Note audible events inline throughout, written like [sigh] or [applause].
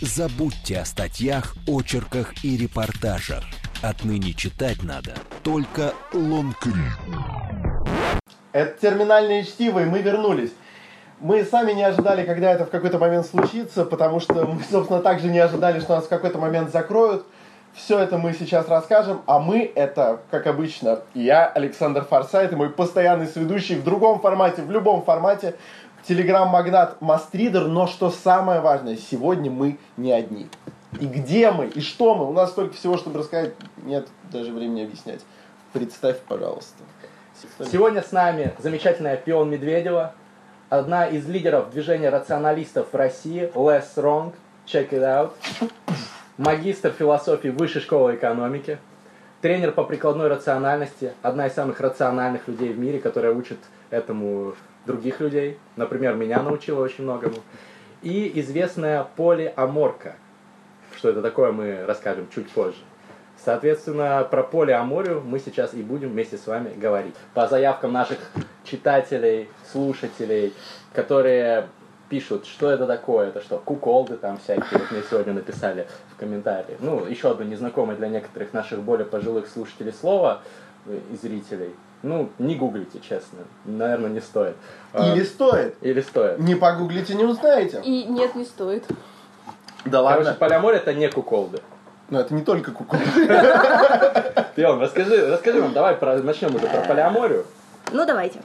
Забудьте о статьях, очерках и репортажах. Отныне читать надо только лонгрид. Это терминальное чтиво, и мы вернулись. Мы сами не ожидали, когда это в какой-то момент случится, потому что мы, собственно, также не ожидали, что нас в какой-то момент закроют. Все это мы сейчас расскажем, а мы это, как обычно, я, Александр Форсайт, и мой постоянный сведущий в другом формате, в любом формате, телеграм-магнат Мастридер, но что самое важное, сегодня мы не одни. И где мы, и что мы, у нас столько всего, чтобы рассказать, нет даже времени объяснять. Представь, пожалуйста. Сегодня с нами замечательная Пион Медведева, одна из лидеров движения рационалистов в России, Less Wrong, check it out, магистр философии Высшей школы экономики, тренер по прикладной рациональности, одна из самых рациональных людей в мире, которая учит этому других людей, например, меня научила очень многому, и известная полиаморка. Что это такое, мы расскажем чуть позже. Соответственно, про полиаморию мы сейчас и будем вместе с вами говорить. По заявкам наших читателей, слушателей, которые пишут, что это такое, это что, куколды там всякие, вот мне сегодня написали в комментарии. Ну, еще одно незнакомое для некоторых наших более пожилых слушателей слово э, и зрителей. Ну, не гуглите, честно. Наверное, не стоит. А, Или стоит. Или стоит. Не погуглите, не узнаете. И нет, не стоит. Да Короче, ладно. полиамория это не куколды. Но это не только кукол. Пион, [laughs] расскажи, расскажи нам, давай про, начнем уже про полиаморию. Ну, давайте.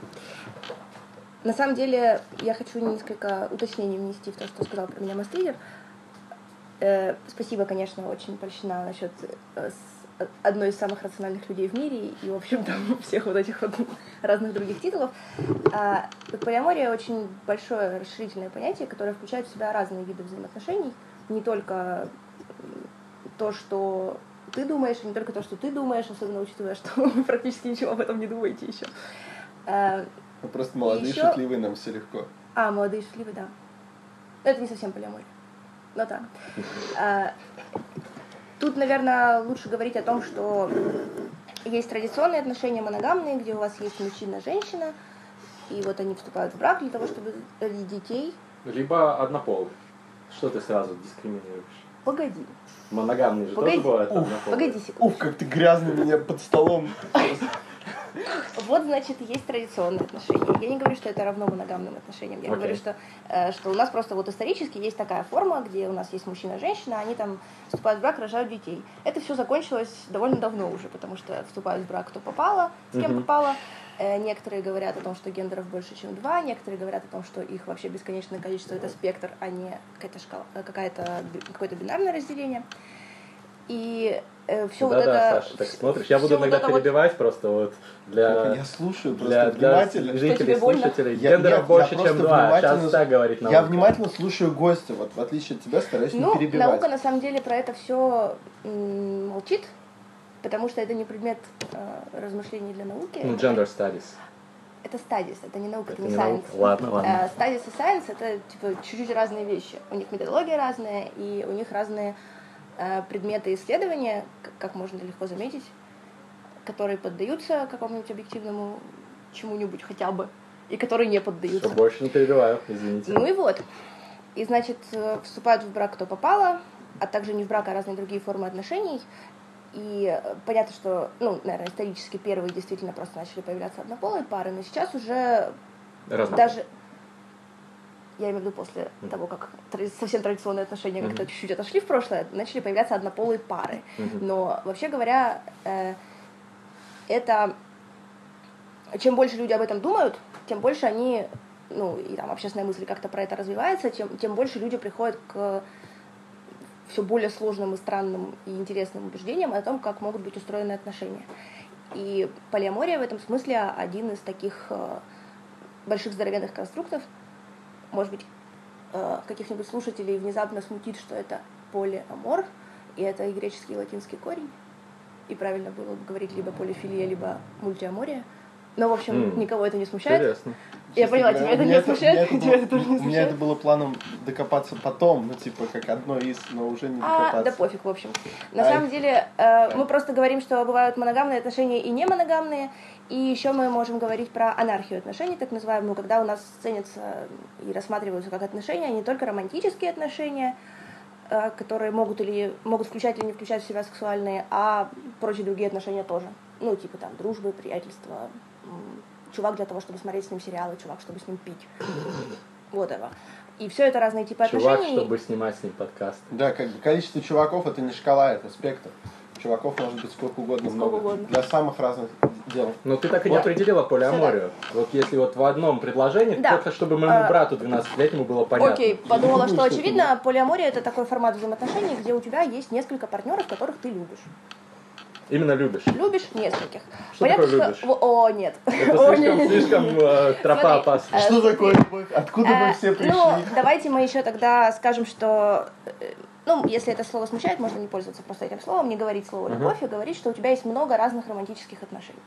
На самом деле, я хочу несколько уточнений внести в то, что сказал про меня Мастридер. Э, спасибо, конечно, очень польщена насчет э, с- одной из самых рациональных людей в мире и, в общем, там всех вот этих вот разных других титулов. А, полиамория очень большое расширительное понятие, которое включает в себя разные виды взаимоотношений, не только то, что ты думаешь, и не только то, что ты думаешь, особенно учитывая, что [laughs] вы практически ничего об этом не думаете еще. А, Мы просто молодые, Ещё- шутливые, нам все легко. а, молодые счастливые, да. Но это не совсем полиамория. Но так. А, Тут, наверное, лучше говорить о том, что есть традиционные отношения моногамные, где у вас есть мужчина-женщина, и вот они вступают в брак для того, чтобы родить детей. Либо однополый. Что ты сразу дискриминируешь? Погоди, Моногамные же Погоди. тоже бывают Уф, однополые. погоди секунду. Уф, как ты грязно меня под столом. Вот, значит, есть традиционные отношения. Я не говорю, что это равно моногамным отношениям. Я Окей. говорю, что, э, что у нас просто вот исторически есть такая форма, где у нас есть мужчина и женщина, они там вступают в брак, рожают детей. Это все закончилось довольно давно уже, потому что вступают в брак кто попало, с кем Мгм. попало. Э, Некоторые говорят о том, что гендеров больше, чем два, некоторые говорят о том, что их вообще бесконечное количество, это спектр, а не какая-то шкала, э, какая-то, какое-то бинарное разделение. И все вот Да-да, это... Саша, так смотришь. Я буду вот иногда вот- перебивать просто вот для... Я слушаю просто Для, для зрителей, больно? слушателей. Я- Гендеров нет, больше, я чем два. внимательно Сейчас так говорит Я наука. внимательно слушаю гостя, вот в отличие от тебя стараюсь Ну, не перебивать. наука на самом деле про это все молчит, потому что это не предмет э, размышлений для науки. Ну, gender studies. Это стадис, это не наука, это, Это не не science. наука. Ладно, ладно. Э, Стадис и science это типа чуть-чуть разные вещи. У них методология разная, и у них разные э, предметы исследования, как можно легко заметить, которые поддаются какому-нибудь объективному чему-нибудь хотя бы, и которые не поддаются. Все, больше не перебиваю, извините. Ну и вот. И, значит, э, вступают в брак кто попало, а также не в брак, а разные другие формы отношений. И э, понятно, что, ну, наверное, исторически первые действительно просто начали появляться однополые пары, но сейчас уже Разные. даже... Я имею в виду после того, как тради- совсем традиционные отношения Мгм. как-то чуть-чуть отошли в прошлое, начали появляться однополые пары. Мгм. Но вообще говоря, э, это чем больше люди об этом думают, тем больше они, ну и там общественная мысль как-то про это развивается, тем, тем больше люди приходят к все более сложным и странным и интересным убеждениям о том, как могут быть устроены отношения. И полиамория в этом смысле один из таких э, больших здоровенных конструктов. Может быть, э, каких-нибудь слушателей внезапно смутит, что это полиамор, и это и греческий, и латинский корень. И правильно было бы говорить либо полифилия, либо мультиамория. Но, в общем, М. никого это не смущает. Интересно. Я поняла, тебя это не смущает? Тебя это тоже не У меня смущает? это было планом докопаться потом, ну, типа, как одно из, но уже не А, докопаться. да пофиг, в общем. На самом деле, э, мы просто говорим, что бывают моногамные отношения и не моногамные, и еще мы можем говорить про анархию отношений, так называемую, когда у нас ценятся и рассматриваются как отношения не только романтические отношения, э, которые могут или могут включать или не включать в себя сексуальные, а прочие другие отношения тоже. Ну, типа там дружбы, приятельства, чувак для того, чтобы смотреть с ним сериалы, чувак, чтобы с ним пить. [coughs] Вот это. И все это разные типы Чувак, отношений. чтобы снимать с ним подкаст. Да, как бы количество чуваков это не шкала, это спектр. Чуваков может быть сколько угодно Сколько много. угодно. Для самых разных дел. Но ты так и не Вот. определила полиаморию. Вот если вот в одном предложении, Да. только чтобы моему А, брату 12-летнему было понятно. Окей, подумала, что очевидно, полиамория это такой формат взаимоотношений, где у тебя есть несколько партнеров, которых ты любишь. Именно любишь. Любишь нескольких. Что такое что... любишь? Во- О, нет. Это О, слишком, нет. слишком э, тропа Смотри, опасна. э, Что такое любовь? Откуда мы Э, все пришли? Ну, давайте мы еще тогда скажем, что... Ну, если это слово смущает, можно не пользоваться просто этим словом, не говорить слово «любовь», и говорить, что у тебя есть много разных романтических отношений.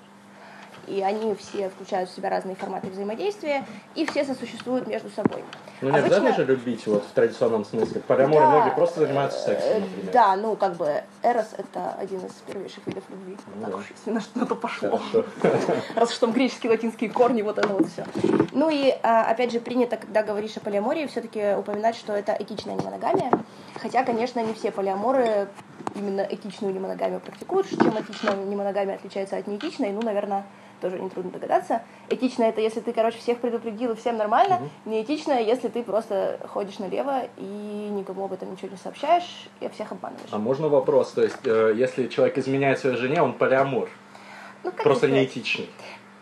И они все включают в себя разные форматы взаимодействия, и все сосуществуют между собой. Ну не Обычно- обязательно же любить вот в традиционном смысле. Полиаморы Да, многие просто занимаются э, сексом, например. Да, ну, как бы, эрос — это один из первейших видов любви. Ну так да. уж, если на что-то пошло. [laughs] Раз уж там греческие, латинские корни, вот это вот все. Ну и, а, опять же, принято, когда говоришь о полиамории, все-таки упоминать, что это этичная немоногамия. Хотя, конечно, не все полиаморы именно этичную немоногамию практикуют. Чем этичная немоногамия отличается от неэтичной, ну, наверное, тоже нетрудно догадаться. Этичная это если ты, короче, всех предупредил и всем нормально. Неэтичная, если ты просто ходишь налево и никому об этом ничего не сообщаешь и всех обманываешь. А можно вопрос? То есть, э, если человек изменяет своей жене, он полиамор. Ну, как Просто сказать? неэтичный.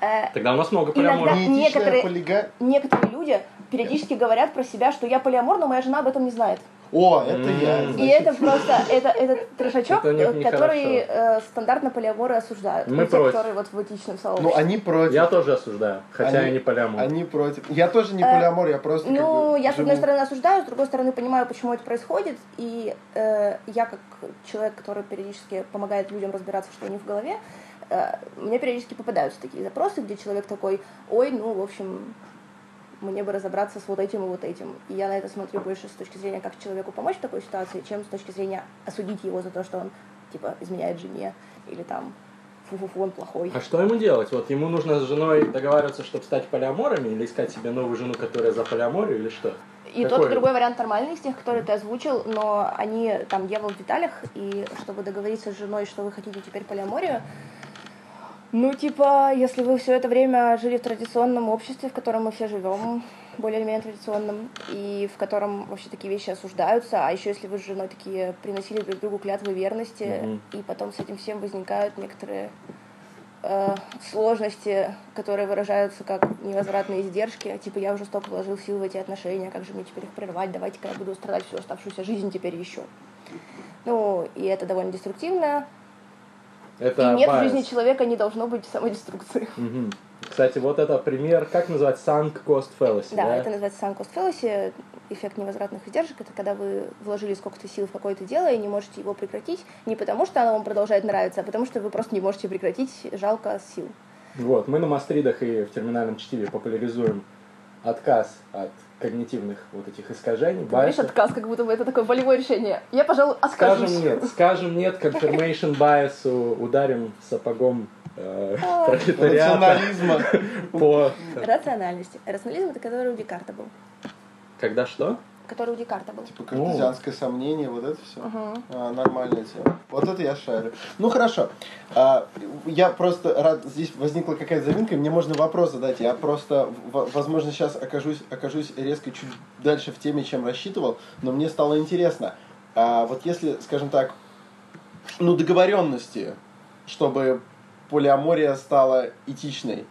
Э, Тогда у нас много Иногда- полиаморов. Некоторые- полига- некоторые люди периодически говорят про себя, что я полиамор, но моя жена об этом не знает. О, это я. И это просто, это, это трешачок, э, который э, стандартно полиаморы осуждают. Мы Ну, против. которые вот в этичном Ну, сообществе. они против. Я тоже осуждаю, хотя я не полиамор. Они против. Я тоже не Э, полиамор, я просто Ну, я с одной стороны осуждаю, с другой стороны понимаю, почему это происходит, и я как человек, который периодически помогает людям разбираться, что у них в голове, мне периодически попадаются такие запросы, где человек такой, ой, ну, в общем, мне бы разобраться с вот этим и вот этим. И я на это смотрю больше с точки зрения, как человеку помочь в такой ситуации, чем с точки зрения осудить его за то, что он, типа, изменяет жене, или там, фу-фу-фу, он плохой. А что ему делать? Вот ему нужно с женой договариваться, чтобы стать полиаморами, или искать себе новую жену, которая за полиаморию, или что? И Какой? тот, и другой вариант нормальный из тех, которые ты озвучил, но они там дьявол в деталях, и чтобы договориться с женой, что вы хотите теперь полиаморию, ну, типа, если вы все это время жили в традиционном обществе, в котором мы все живем, более или менее традиционном, и в котором вообще такие вещи осуждаются, а еще если вы с женой такие приносили друг другу клятвы верности, Мгм. и потом с этим всем возникают некоторые э, сложности, которые выражаются как невозвратные издержки, типа я уже столько вложил сил в эти отношения, как же мне теперь их прервать, давайте-ка я буду страдать всю оставшуюся жизнь теперь еще. Ну, и это довольно деструктивно. Это и нет в bias. жизни человека не должно быть самодеструкции. Мгм. Кстати, вот это пример, как называется, sunk cost fallacy, Да, да? это называется sunk cost fallacy, эффект невозвратных издержек. Это когда вы вложили сколько-то сил в какое-то дело и не можете его прекратить, не потому что оно вам продолжает нравиться, а потому что вы просто не можете прекратить, жалко сил. Вот, мы на мастридах и в терминальном чтиве популяризуем отказ от когнитивных вот этих искажений, Ты байсов. отказ, как будто бы это такое волевое решение. Я, пожалуй, откажусь. Скажем нет, скажем нет confirmation bias, ударим сапогом э, А. пролетариата Рационализма. [laughs] по... Рациональности. Рационализм это который у Декарта был. Когда что? Который у Декарта был. Типа картезианское сомнение, вот это все. нормальная тема. Вот это я шарю. Ну хорошо. А, я просто рад, здесь возникла какая-то заминка, и мне можно вопрос задать. Я просто, возможно, сейчас окажусь, окажусь резко чуть дальше в теме, чем рассчитывал, но мне стало интересно. А, вот если, скажем так, ну договоренности, чтобы полиамория стала этичной.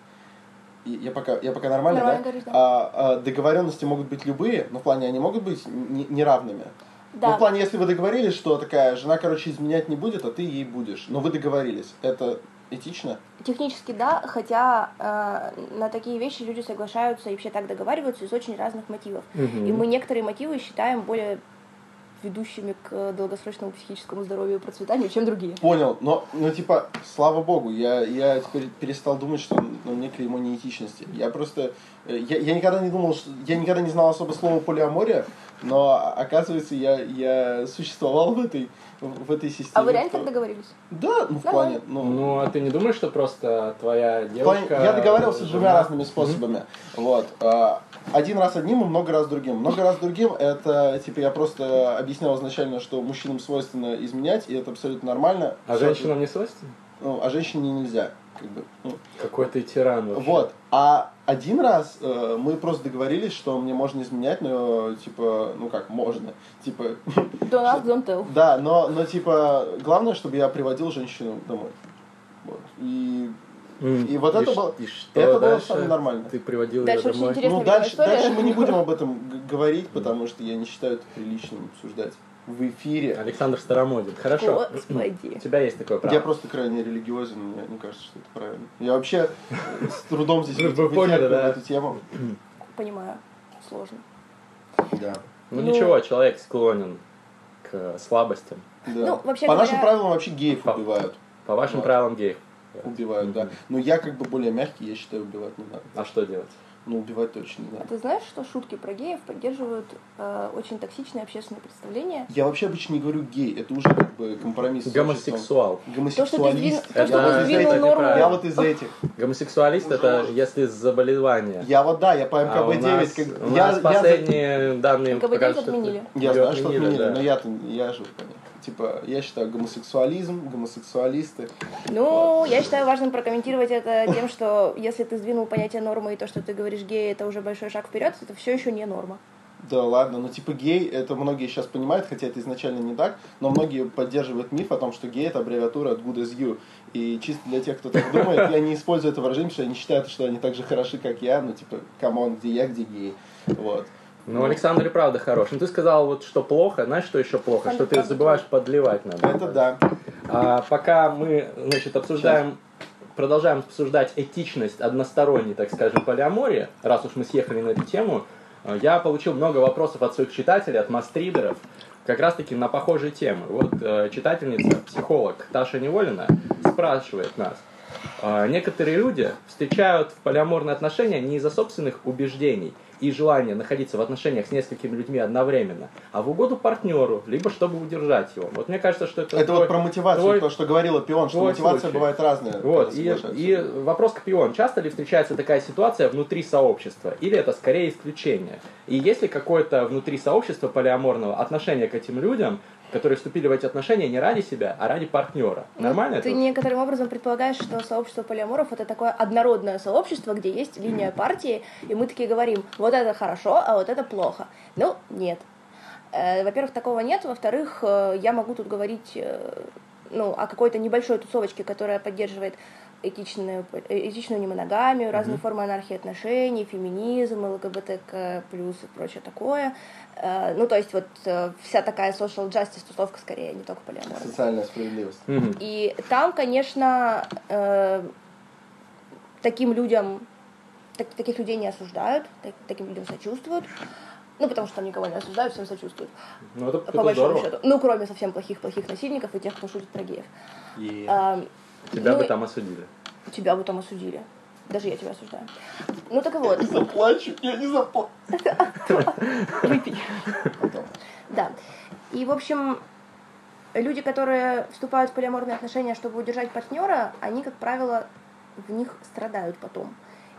Я пока, я пока нормально, Нормально да? говоришь, да. А, а, договоренности могут быть любые, но в плане они могут быть не- неравными. Ну, Да. в плане, если вы договорились, что такая жена, короче, изменять не будет, а ты ей будешь. Но вы договорились. Это этично? Технически да, хотя э, на такие вещи люди соглашаются и вообще так договариваются из очень разных мотивов. Мгм. И мы некоторые мотивы считаем более ведущими к долгосрочному психическому здоровью и процветанию, чем другие. Понял. Но, ну, типа, слава богу, я, я теперь перестал думать, что на мне клеймо неэтичности. Я просто, э, я, я никогда не думал, что, я никогда не знал особо слова полиамория, но оказывается я, я существовал в этой, в этой системе. А вы реально кто- так договорились? Да, ну в плане, ну, Ну, а ты не думаешь, что просто твоя плане- девушка... я договаривался с двумя разными способами. Вот. Один раз одним и много раз другим. Много раз другим это, типа, я просто объяснял изначально, что мужчинам свойственно изменять, и это абсолютно нормально. А женщинам не свойственно? ну, а женщине нельзя. Как бы, ну. Какой ты тиран вообще. Вот. А один раз э, мы просто договорились, что мне можно изменять, но типа, ну как, можно. Типа, Don't ask, don't tell. да, но, но типа, главное, чтобы я приводил женщину домой. Вот. И, и вот это ш- было- и что это было самое нормально. Ты приводил Дальше ее очень домой? ну, дальше, история. дальше мы не [laughs] будем об этом г- говорить, потому что я не считаю это приличным обсуждать в эфире. Александр Старомодин. Хорошо. Господи. У тебя есть такое право. Я просто крайне религиозен, мне не кажется, что это правильно. Я вообще с трудом здесь Вы вытягиваю поняли, да? эту тему. Понимаю. Сложно. Да. Ну, Ну- ничего, человек склонен к слабостям. Да. Ну, вообще По говоря- нашим правилам вообще геев По- убивают. По вашим Вот. правилам геев. Убивают, да. Но я как бы более мягкий, я считаю, убивать не надо. А что делать? Ну, убивать точно не А надо. ты знаешь, что шутки про геев поддерживают э, очень токсичные общественные представления? Я вообще обычно не говорю гей, это уже как бы компромисс. Гомосексуал. То, что ты сдвинул, Гомосексуалист. то, что Это- ты сдвинул это норму... неправильно. Я вот из этих. Гомосексуалист это если заболевание. Я вот да, я по А у МКБ-9. нас, как... у я, нас я, последние данные МКБ-9 покажут, что отменили. это- я знаю, что отменили, да. но я-то я живу по ним. Типа, я считаю гомосексуализм, гомосексуалисты. Ну, я считаю важным прокомментировать это тем, что если ты сдвинул понятие нормы и то, что ты говоришь гей, это уже большой шаг вперед, это все еще не норма. Да ладно, ну типа гей, это многие сейчас понимают, хотя это изначально не так, но многие поддерживают миф о том, что гей это аббревиатура от good as you. И чисто для тех, кто так думает, я не использую это выражение, потому что они считают, что они так же хороши, как я, ну типа, come on, где я, где гей. Вот. Ну, Александр и правда хорош. Ну, ты сказал, вот, что плохо. Знаешь, что еще плохо? Что ты забываешь подливать надо. Это да. А пока мы, значит, обсуждаем, продолжаем обсуждать этичность односторонней, так скажем, полиамории, раз уж мы съехали на эту тему, э, я получил много вопросов от своих читателей, от мастридеров, как раз-таки на похожие темы. Вот э, читательница, психолог Таша Неволина спрашивает нас, э, некоторые люди встречают полиаморные отношения не из-за собственных убеждений и желания находиться в отношениях с несколькими людьми одновременно, а в угоду партнеру, либо чтобы удержать его. Вот мне кажется, что это... Это твой- вот про мотивацию, твой- то, что говорила Пион, что мотивация случай. бывает разная. Вот, и, и вопрос к Пион. Часто ли встречается такая ситуация внутри сообщества? Или это скорее исключение? И есть ли какое-то внутри сообщества полиаморного отношение к этим людям, которые вступили в эти отношения не ради себя, а ради партнера? Нормально Ну, Ты это? некоторым образом предполагаешь, что сообщество полиаморов это такое однородное сообщество, где есть линия партии, и мы такие говорим, вот это хорошо, а вот это плохо. Ну, нет. Э, Во-первых, такого нет. Во-вторых, э, я могу тут говорить э, ну, о какой-то небольшой тусовочке, которая поддерживает этичную, э, этичную немоногамию, разные формы анархии отношений, феминизм, ЛГБТК+, плюс и прочее такое. Э, Ну, то есть вот э, вся такая social justice тусовка скорее, не только полиаморная. Социальная справедливость. Мгм. И там, конечно, э, таким людям, так- таких людей не осуждают, так- таким людям сочувствуют. Ну, потому что там никого не осуждают, всем сочувствуют. Ну, это, по это большому здорово. счету. Ну, кроме совсем плохих-плохих насильников и тех, кто шутит про геев. А, Тебя ну, бы там осудили. Тебя бы там осудили. Даже я тебя осуждаю. Ну, так вот. Заплачу, я не заплачу. [laughs] Выпей. Да. И, в общем, люди, которые вступают в полиаморные отношения, чтобы удержать партнера, они, как правило, в них страдают потом.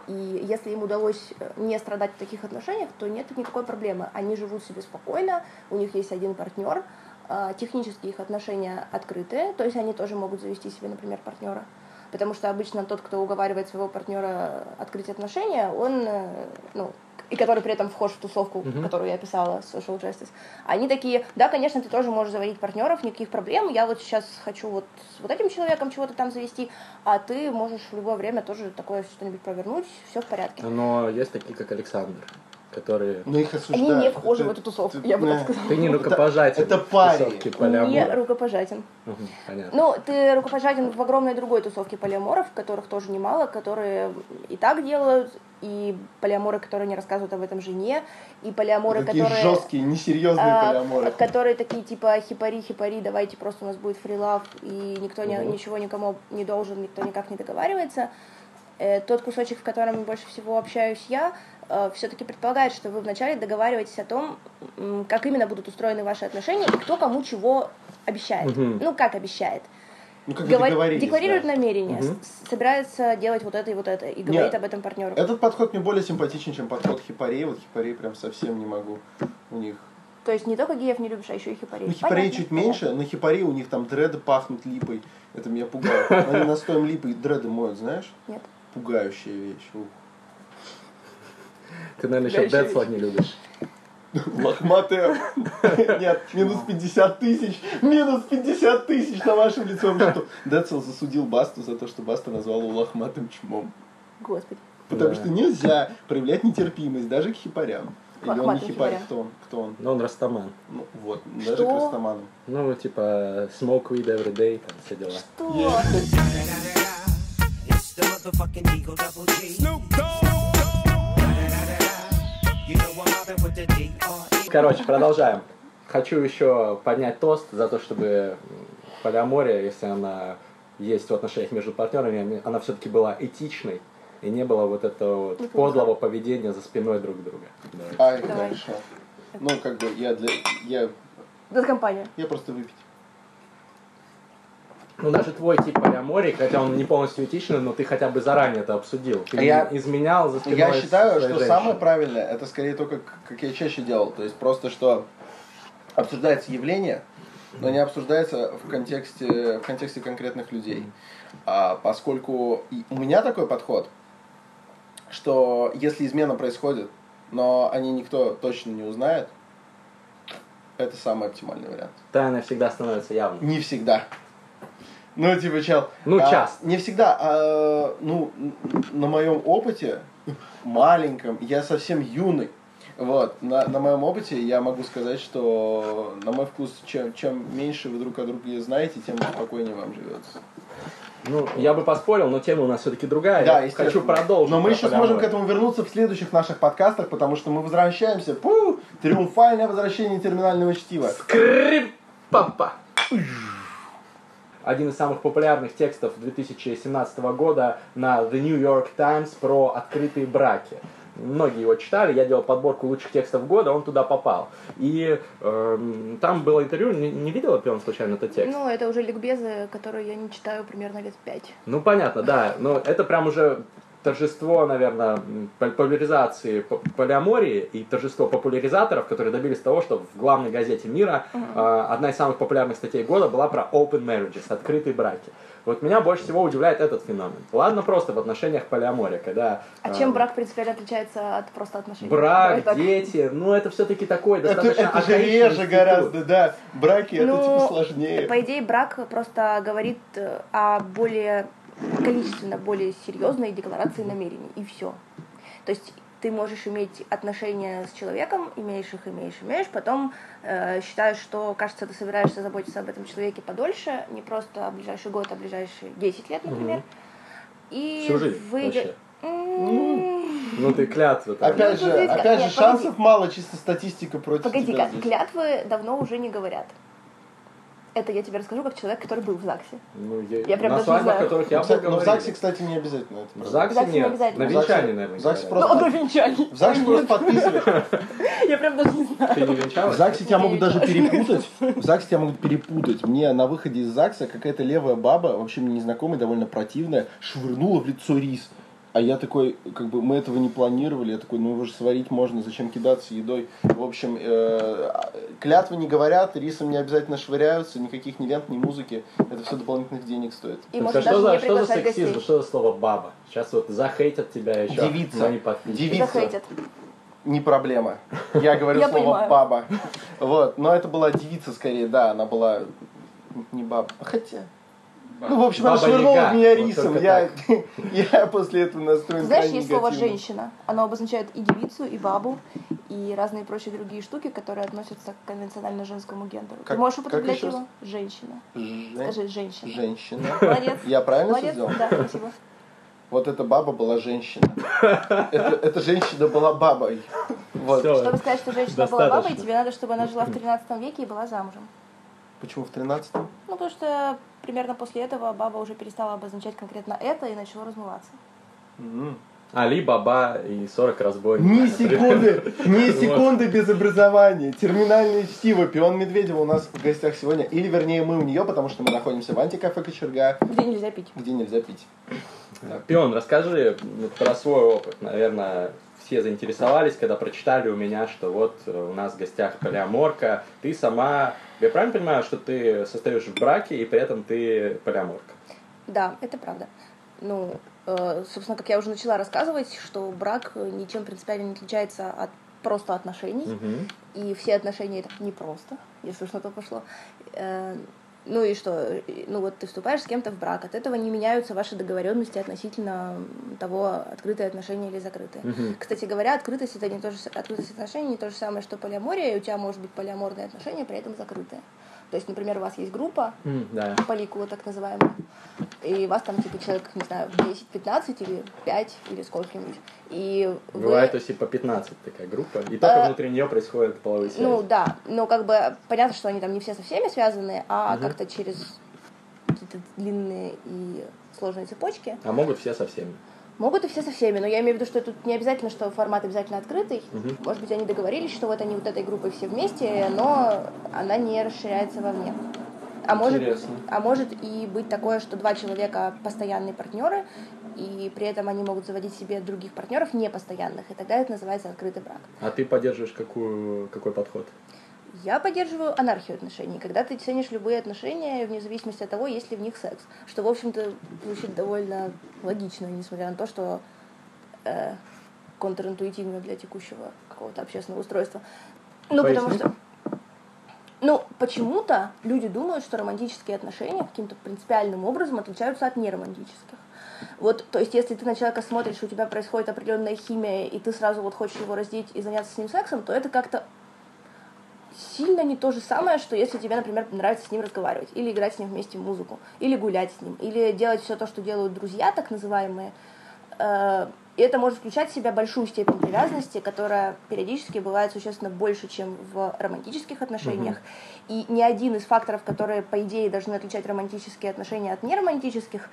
И если им удалось э, не страдать в таких отношениях, то нет никакой проблемы. Они живут себе спокойно, у них есть один партнер, а, технически их отношения открытые, то есть они тоже могут завести себе, например, партнера. Потому что обычно тот, кто уговаривает своего партнера открыть отношения, он, э, ну, и который при этом вхож в тусовку, Мгм. которую я писала, Social Justice, они такие, да, конечно, ты тоже можешь заводить партнеров, никаких проблем, я вот сейчас хочу вот с вот этим человеком чего-то там завести, а ты можешь в любое время тоже такое что-нибудь провернуть, все в порядке. Но есть такие, как Александр, которые... Ну их Они осуждают. не вхожи в эту тусовку, ты- я бы так не. сказала. Ты не рукопожатен. это пари. тусовки Не рукопожатен. Мгм, Понятно. Ну, ты рукопожатен в огромной другой тусовке полиаморов, которых тоже немало, которые и так делают, и полиаморы, которые не рассказывают об этом жене, и полиаморы, Такие которые... жесткие, несерьезные а, полиаморы. которые такие типа хипари, хипари, давайте просто у нас будет фрилав, и никто ни- Мгм. ничего никому не должен, никто никак не договаривается. э, тот кусочек, в котором больше всего общаюсь я, все-таки предполагает, что вы вначале договариваетесь о том, как именно будут устроены ваши отношения и кто кому чего обещает. Мгм. Ну, как обещает. Ну, как Говор- Декларирует да. намерение, с- собирается делать вот это и вот это, и говорит об этом партнеру. Этот подход мне более симпатичен, чем подход хипарей. Вот хипарей прям совсем не могу у них. То есть не только геев не любишь, а еще и хипарей. Ну, хипарей чуть понятно. меньше, но хипарей у них там дреды пахнут липой. Это меня пугает. Они настоем липой дреды моют, знаешь? Нет. Пугающая вещь. Ух. Ты, наверное, еще Децла не любишь. Лохматые. Нет, минус 50 тысяч. Минус 50 тысяч на вашем лицевом счету. Децл засудил Басту за то, что Баста назвал его лохматым чмом. Господи. Потому Да. что нельзя проявлять нетерпимость даже к хипарям. Или он не хипарь, кто он? Кто он? Но он растаман. Ну вот, Что? даже к растаманам. Ну, типа, smoke weed every day, там все дела. Что? It's Короче, продолжаем. Хочу еще поднять тост за то, чтобы полиамория, если она есть в отношениях между партнерами, она все-таки была этичной и не было вот этого вот Неплохо. подлого поведения за спиной друг друга. Да. Давай. хорошо. Ну, как бы я для. Я, Это компания. я просто выпить. Ну, даже твой тип полиамории, хотя он не полностью этичный, но ты хотя бы заранее это обсудил. Ты Я- изменял за спиной Я считаю, что женщины. самое правильное, это скорее то, как, как я чаще делал. То есть просто, что обсуждается явление, но не обсуждается в контексте, в контексте конкретных людей. А поскольку у меня такой подход, что если измена происходит, но о ней никто точно не узнает, это самый оптимальный вариант. Тайна всегда становится явной. Не всегда. Ну, типа, чел. Ну, а, часто. Не всегда. а, ну, на моем опыте, маленьком, я совсем юный. Вот, на, на моем опыте я могу сказать, что на мой вкус, чем, чем меньше вы друг о друге знаете, тем спокойнее вам живется. Ну, я бы поспорил, но тема у нас все-таки другая. Да, я хочу продолжить. Но мы еще сможем к этому вернуться в следующих наших подкастах, потому что мы возвращаемся. Пу! Триумфальное возвращение терминального чтива. Скрип, папа. Один из самых популярных текстов 2017 года на The New York Times про открытые браки. Многие его читали, я делал подборку лучших текстов года, он туда попал. И эм, там было интервью, не, не видела ты он случайно этот текст? Ну, это уже ликбезы, которые я не читаю примерно лет пять. Ну, понятно, да. Но это прям уже торжество, наверное, популяризации по- полиамории и торжество популяризаторов, которые добились того, что в главной газете мира э, одна из самых популярных статей года была про open marriages, открытые браки. Вот меня больше всего удивляет этот феномен. Ладно, просто в отношениях полиамория, когда А э, чем брак принципиально отличается от просто отношений? брак, так. дети, ну это все-таки такой Это, достаточно это же архаичный реже институт. гораздо, да. Браки это Ну, типа сложнее. По идее, брак просто говорит э, о более количественно более серьезной декларации намерений, и все. То есть ты можешь иметь отношения с человеком, имеешь их, имеешь, имеешь, потом э, считаешь, что, кажется, ты собираешься заботиться об этом человеке подольше, не просто о ближайший год, а ближайшие 10 лет, например. И Всю жизнь вы иде- вообще. М, Ну ты клятва. там. Опять Ну, же, опять же, шансов мало, чисто статистика против Погоди, тебя как здесь. клятвы давно уже не говорят. Это я тебе расскажу как человек, который был в ЗАГСе. Ну, я- Я прям на даже не свадьбах, знаю. которых я Ну, был, кстати, ну, в говорили. ЗАГСе, кстати, не обязательно это. В. ЗАГСе ЗАГСе не нет. обязательно. На В ЗАГСе- венчании, наверное, в ЗАГСе просто- Ну, до венчания. В ЗАГСе просто подписываешь. [laughs] Я прям даже не знаю. Ты не венчалась? В ЗАГСе тебя могут даже перепутать. В ЗАГСе тебя могут перепутать. Мне на выходе из ЗАГСа какая-то левая баба, вообще мне незнакомая, довольно противная, швырнула в лицо рис. А я такой, как бы, мы этого не планировали. Я такой, ну его же сварить можно, зачем кидаться едой. В общем, э, клятвы не говорят, рисом не обязательно швыряются, никаких ни лент, ни музыки. Это все дополнительных денег стоит. И Так, а что за, не что за сексизм, гостей. что за слово баба? Сейчас вот захейтят тебя еще. Девица. подписчики. Девица. Захейтят. Не проблема. Я [laughs] говорю Я слово понимаю. баба. Вот, но это была девица скорее, да, она была не баба. Хотя. Ну, в общем, она швырнула в меня Вот рисом. только Я, [laughs] я после этого настроен Знаешь, есть слово негативно. «женщина». Оно обозначает и девицу, и бабу, и разные прочие другие штуки, которые относятся к конвенционально женскому гендеру. Как- Ты можешь как употреблять еще раз? его? Женщина. Жен- Скажи «женщина». Женщина. Молодец. Я правильно все Молодец, сделал? да, спасибо. Вот эта баба была женщина. Это- Эта женщина была бабой. Вот. Чтобы сказать, что женщина была бабой, тебе надо, чтобы она жила в 13 веке и была замужем. Почему в 13 Ну, потому что примерно после этого баба уже перестала обозначать конкретно это и начало размываться. М. Али Баба и 40 разбойников. Ни секунды, ни секунды без образования. Терминальное чтиво. Пион Медведева у нас в гостях сегодня. Или, вернее, мы у нее, потому что мы находимся в антикафе Кочерга, Где нельзя пить. где нельзя пить. Пион, расскажи про свой опыт. Наверное, все заинтересовались, когда прочитали у меня, что вот э, у нас в гостях полиаморка. Ты сама, я правильно понимаю, что ты состоишь в браке и при этом ты полиаморка? Да, это правда. Ну, э, собственно, как я уже начала рассказывать, что брак э, ничем принципиально не отличается от просто отношений. Мгм. И все отношения это не просто, если уж на то пошло. Ну и что, ну вот ты вступаешь с кем-то в брак, от этого не меняются ваши договоренности относительно того, открытые отношения или закрытые. Мгм. Кстати говоря, открытость это не то же, открытость отношений не то же самое, что полиамория, и у тебя может быть полиаморные отношения, при этом закрытые. То есть, например, у вас есть группа, М, Да. поликула так называемая, и вас там типа человек, не знаю, 10-15 или 5 или сколько-нибудь. И вы... Бывает, то есть и по 15 такая группа, и только Э, внутри нее происходит половые связи. Ну да, но как бы понятно, что они там не все со всеми связаны, а Мгм. как-то через какие-то длинные и сложные цепочки. А могут все со всеми. Могут и все со всеми, но я имею в виду, что тут не обязательно, что формат обязательно открытый. Мгм. Может быть, они договорились, что вот они вот этой группой все вместе, но она не расширяется вовне. А может, Интересно. а может и быть такое, что два человека постоянные партнеры, и при этом они могут заводить себе других партнеров непостоянных, и тогда это называется открытый брак. А ты поддерживаешь какую, какой подход? Я поддерживаю анархию отношений, когда ты ценишь любые отношения вне зависимости от того, есть ли в них секс. Что, в общем-то, звучит довольно логично, несмотря на то, что э, контринтуитивно для текущего какого-то общественного устройства. Ну, потому что... Ну, почему-то люди думают, что романтические отношения каким-то принципиальным образом отличаются от неромантических. Вот, то есть, если ты на человека смотришь, у тебя происходит определенная химия, и ты сразу вот хочешь его раздеть и заняться с ним сексом, то это как-то сильно не то же самое, что если тебе, например, нравится с ним разговаривать, или играть с ним вместе в музыку, или гулять с ним, или делать все то, что делают друзья, так называемые. Э, И это может включать в себя большую степень привязанности, которая периодически бывает существенно больше, чем в романтических отношениях. И ни один из факторов, которые, по идее, должны отличать романтические отношения от неромантических,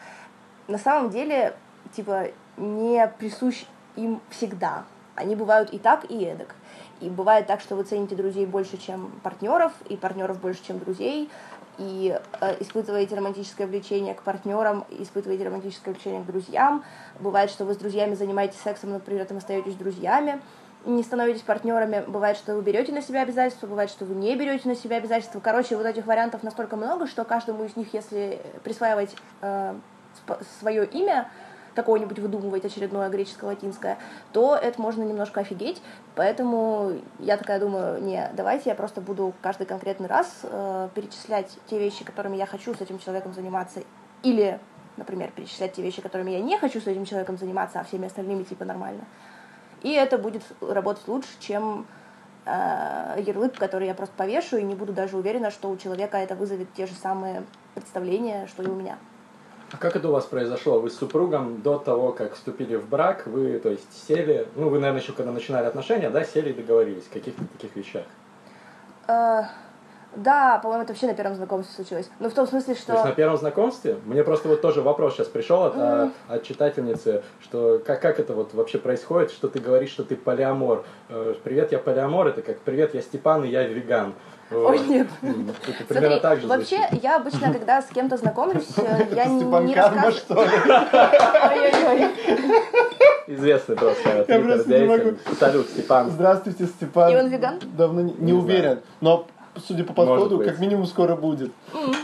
на самом деле, типа, не присущ им всегда. Они бывают и так, и эдак. И бывает так, что вы цените друзей больше, чем партнеров, и партнеров больше, чем друзей, и э, испытываете романтическое влечение к партнерам, испытываете романтическое влечение к друзьям. Бывает, что вы с друзьями занимаетесь сексом, но при этом остаетесь друзьями, не становитесь партнерами. Бывает, что вы берете на себя обязательства, бывает, что вы не берете на себя обязательства. Короче, вот этих вариантов настолько много, что каждому из них, если присваивать э, свое имя, какое-нибудь выдумывать очередное греческо-латинское, то это можно немножко офигеть. Поэтому я такая думаю, не, давайте я просто буду каждый конкретный раз э, перечислять те вещи, которыми я хочу с этим человеком заниматься, или, например, перечислять те вещи, которыми я не хочу с этим человеком заниматься, а всеми остальными типа нормально. И это будет работать лучше, чем э, ярлык, который я просто повешу, и не буду даже уверена, что у человека это вызовет те же самые представления, что и у меня. А как это у вас произошло? Вы с супругом до того, как вступили в брак, вы, то есть, сели, ну, вы, наверное, еще когда начинали отношения, да, сели и договорились о каких-то таких вещах? Э, да, по-моему, это вообще на первом знакомстве случилось. Ну, в том смысле, То есть на что... первом знакомстве? Мне просто вот тоже вопрос сейчас пришел от, а, от читательницы, что как, как это вот вообще происходит, что ты говоришь, что ты полиамор. Э, Привет, я полиамор, это как привет, я Степан, и я веган. Вот. Ой, нет. [laughs] Это примерно Смотри, так же вообще, я обычно, когда с кем-то знакомлюсь, э, [laughs] я не, не рассказываю... Известный просто Я просто не могу. Салют, Степан. Здравствуйте, Степан. И он веган? Давно не, не Не уверен, но судя по подходу, как минимум скоро будет.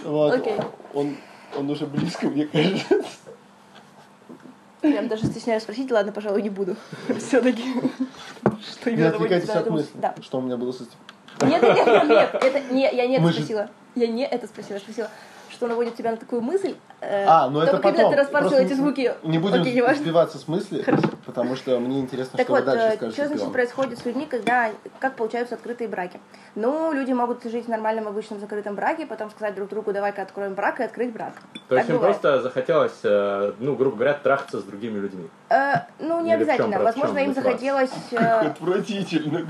Вот. окей. Он, он уже близко, мне кажется. Прям даже стесняюсь спросить, ладно, пожалуй, не буду. [laughs] Все-таки. Что Не именно отвлекайтесь от мысли, Да. что у меня было со Степаном. Нет, нет, нет, нет, это не, я не это спросила. Я не это спросила, спросила, что наводит тебя на такую мысль. э, А, ну это потом. ты распарсил Просто эти звуки. Не будем Окей, неважно. сбиваться с мысли, потому что мне интересно, Так что вы вот, дальше э, скажете. что значит происходит с людьми, когда, как получаются открытые браки? Ну, люди могут жить в нормальном обычном закрытом браке, потом сказать друг другу, давай-ка откроем брак и открыть брак. То есть Так им бывает. просто захотелось, э, ну, грубо говоря, трахаться с другими людьми. Э, ну, не Или обязательно. в Возможно, им захотелось... э, Отвратительно.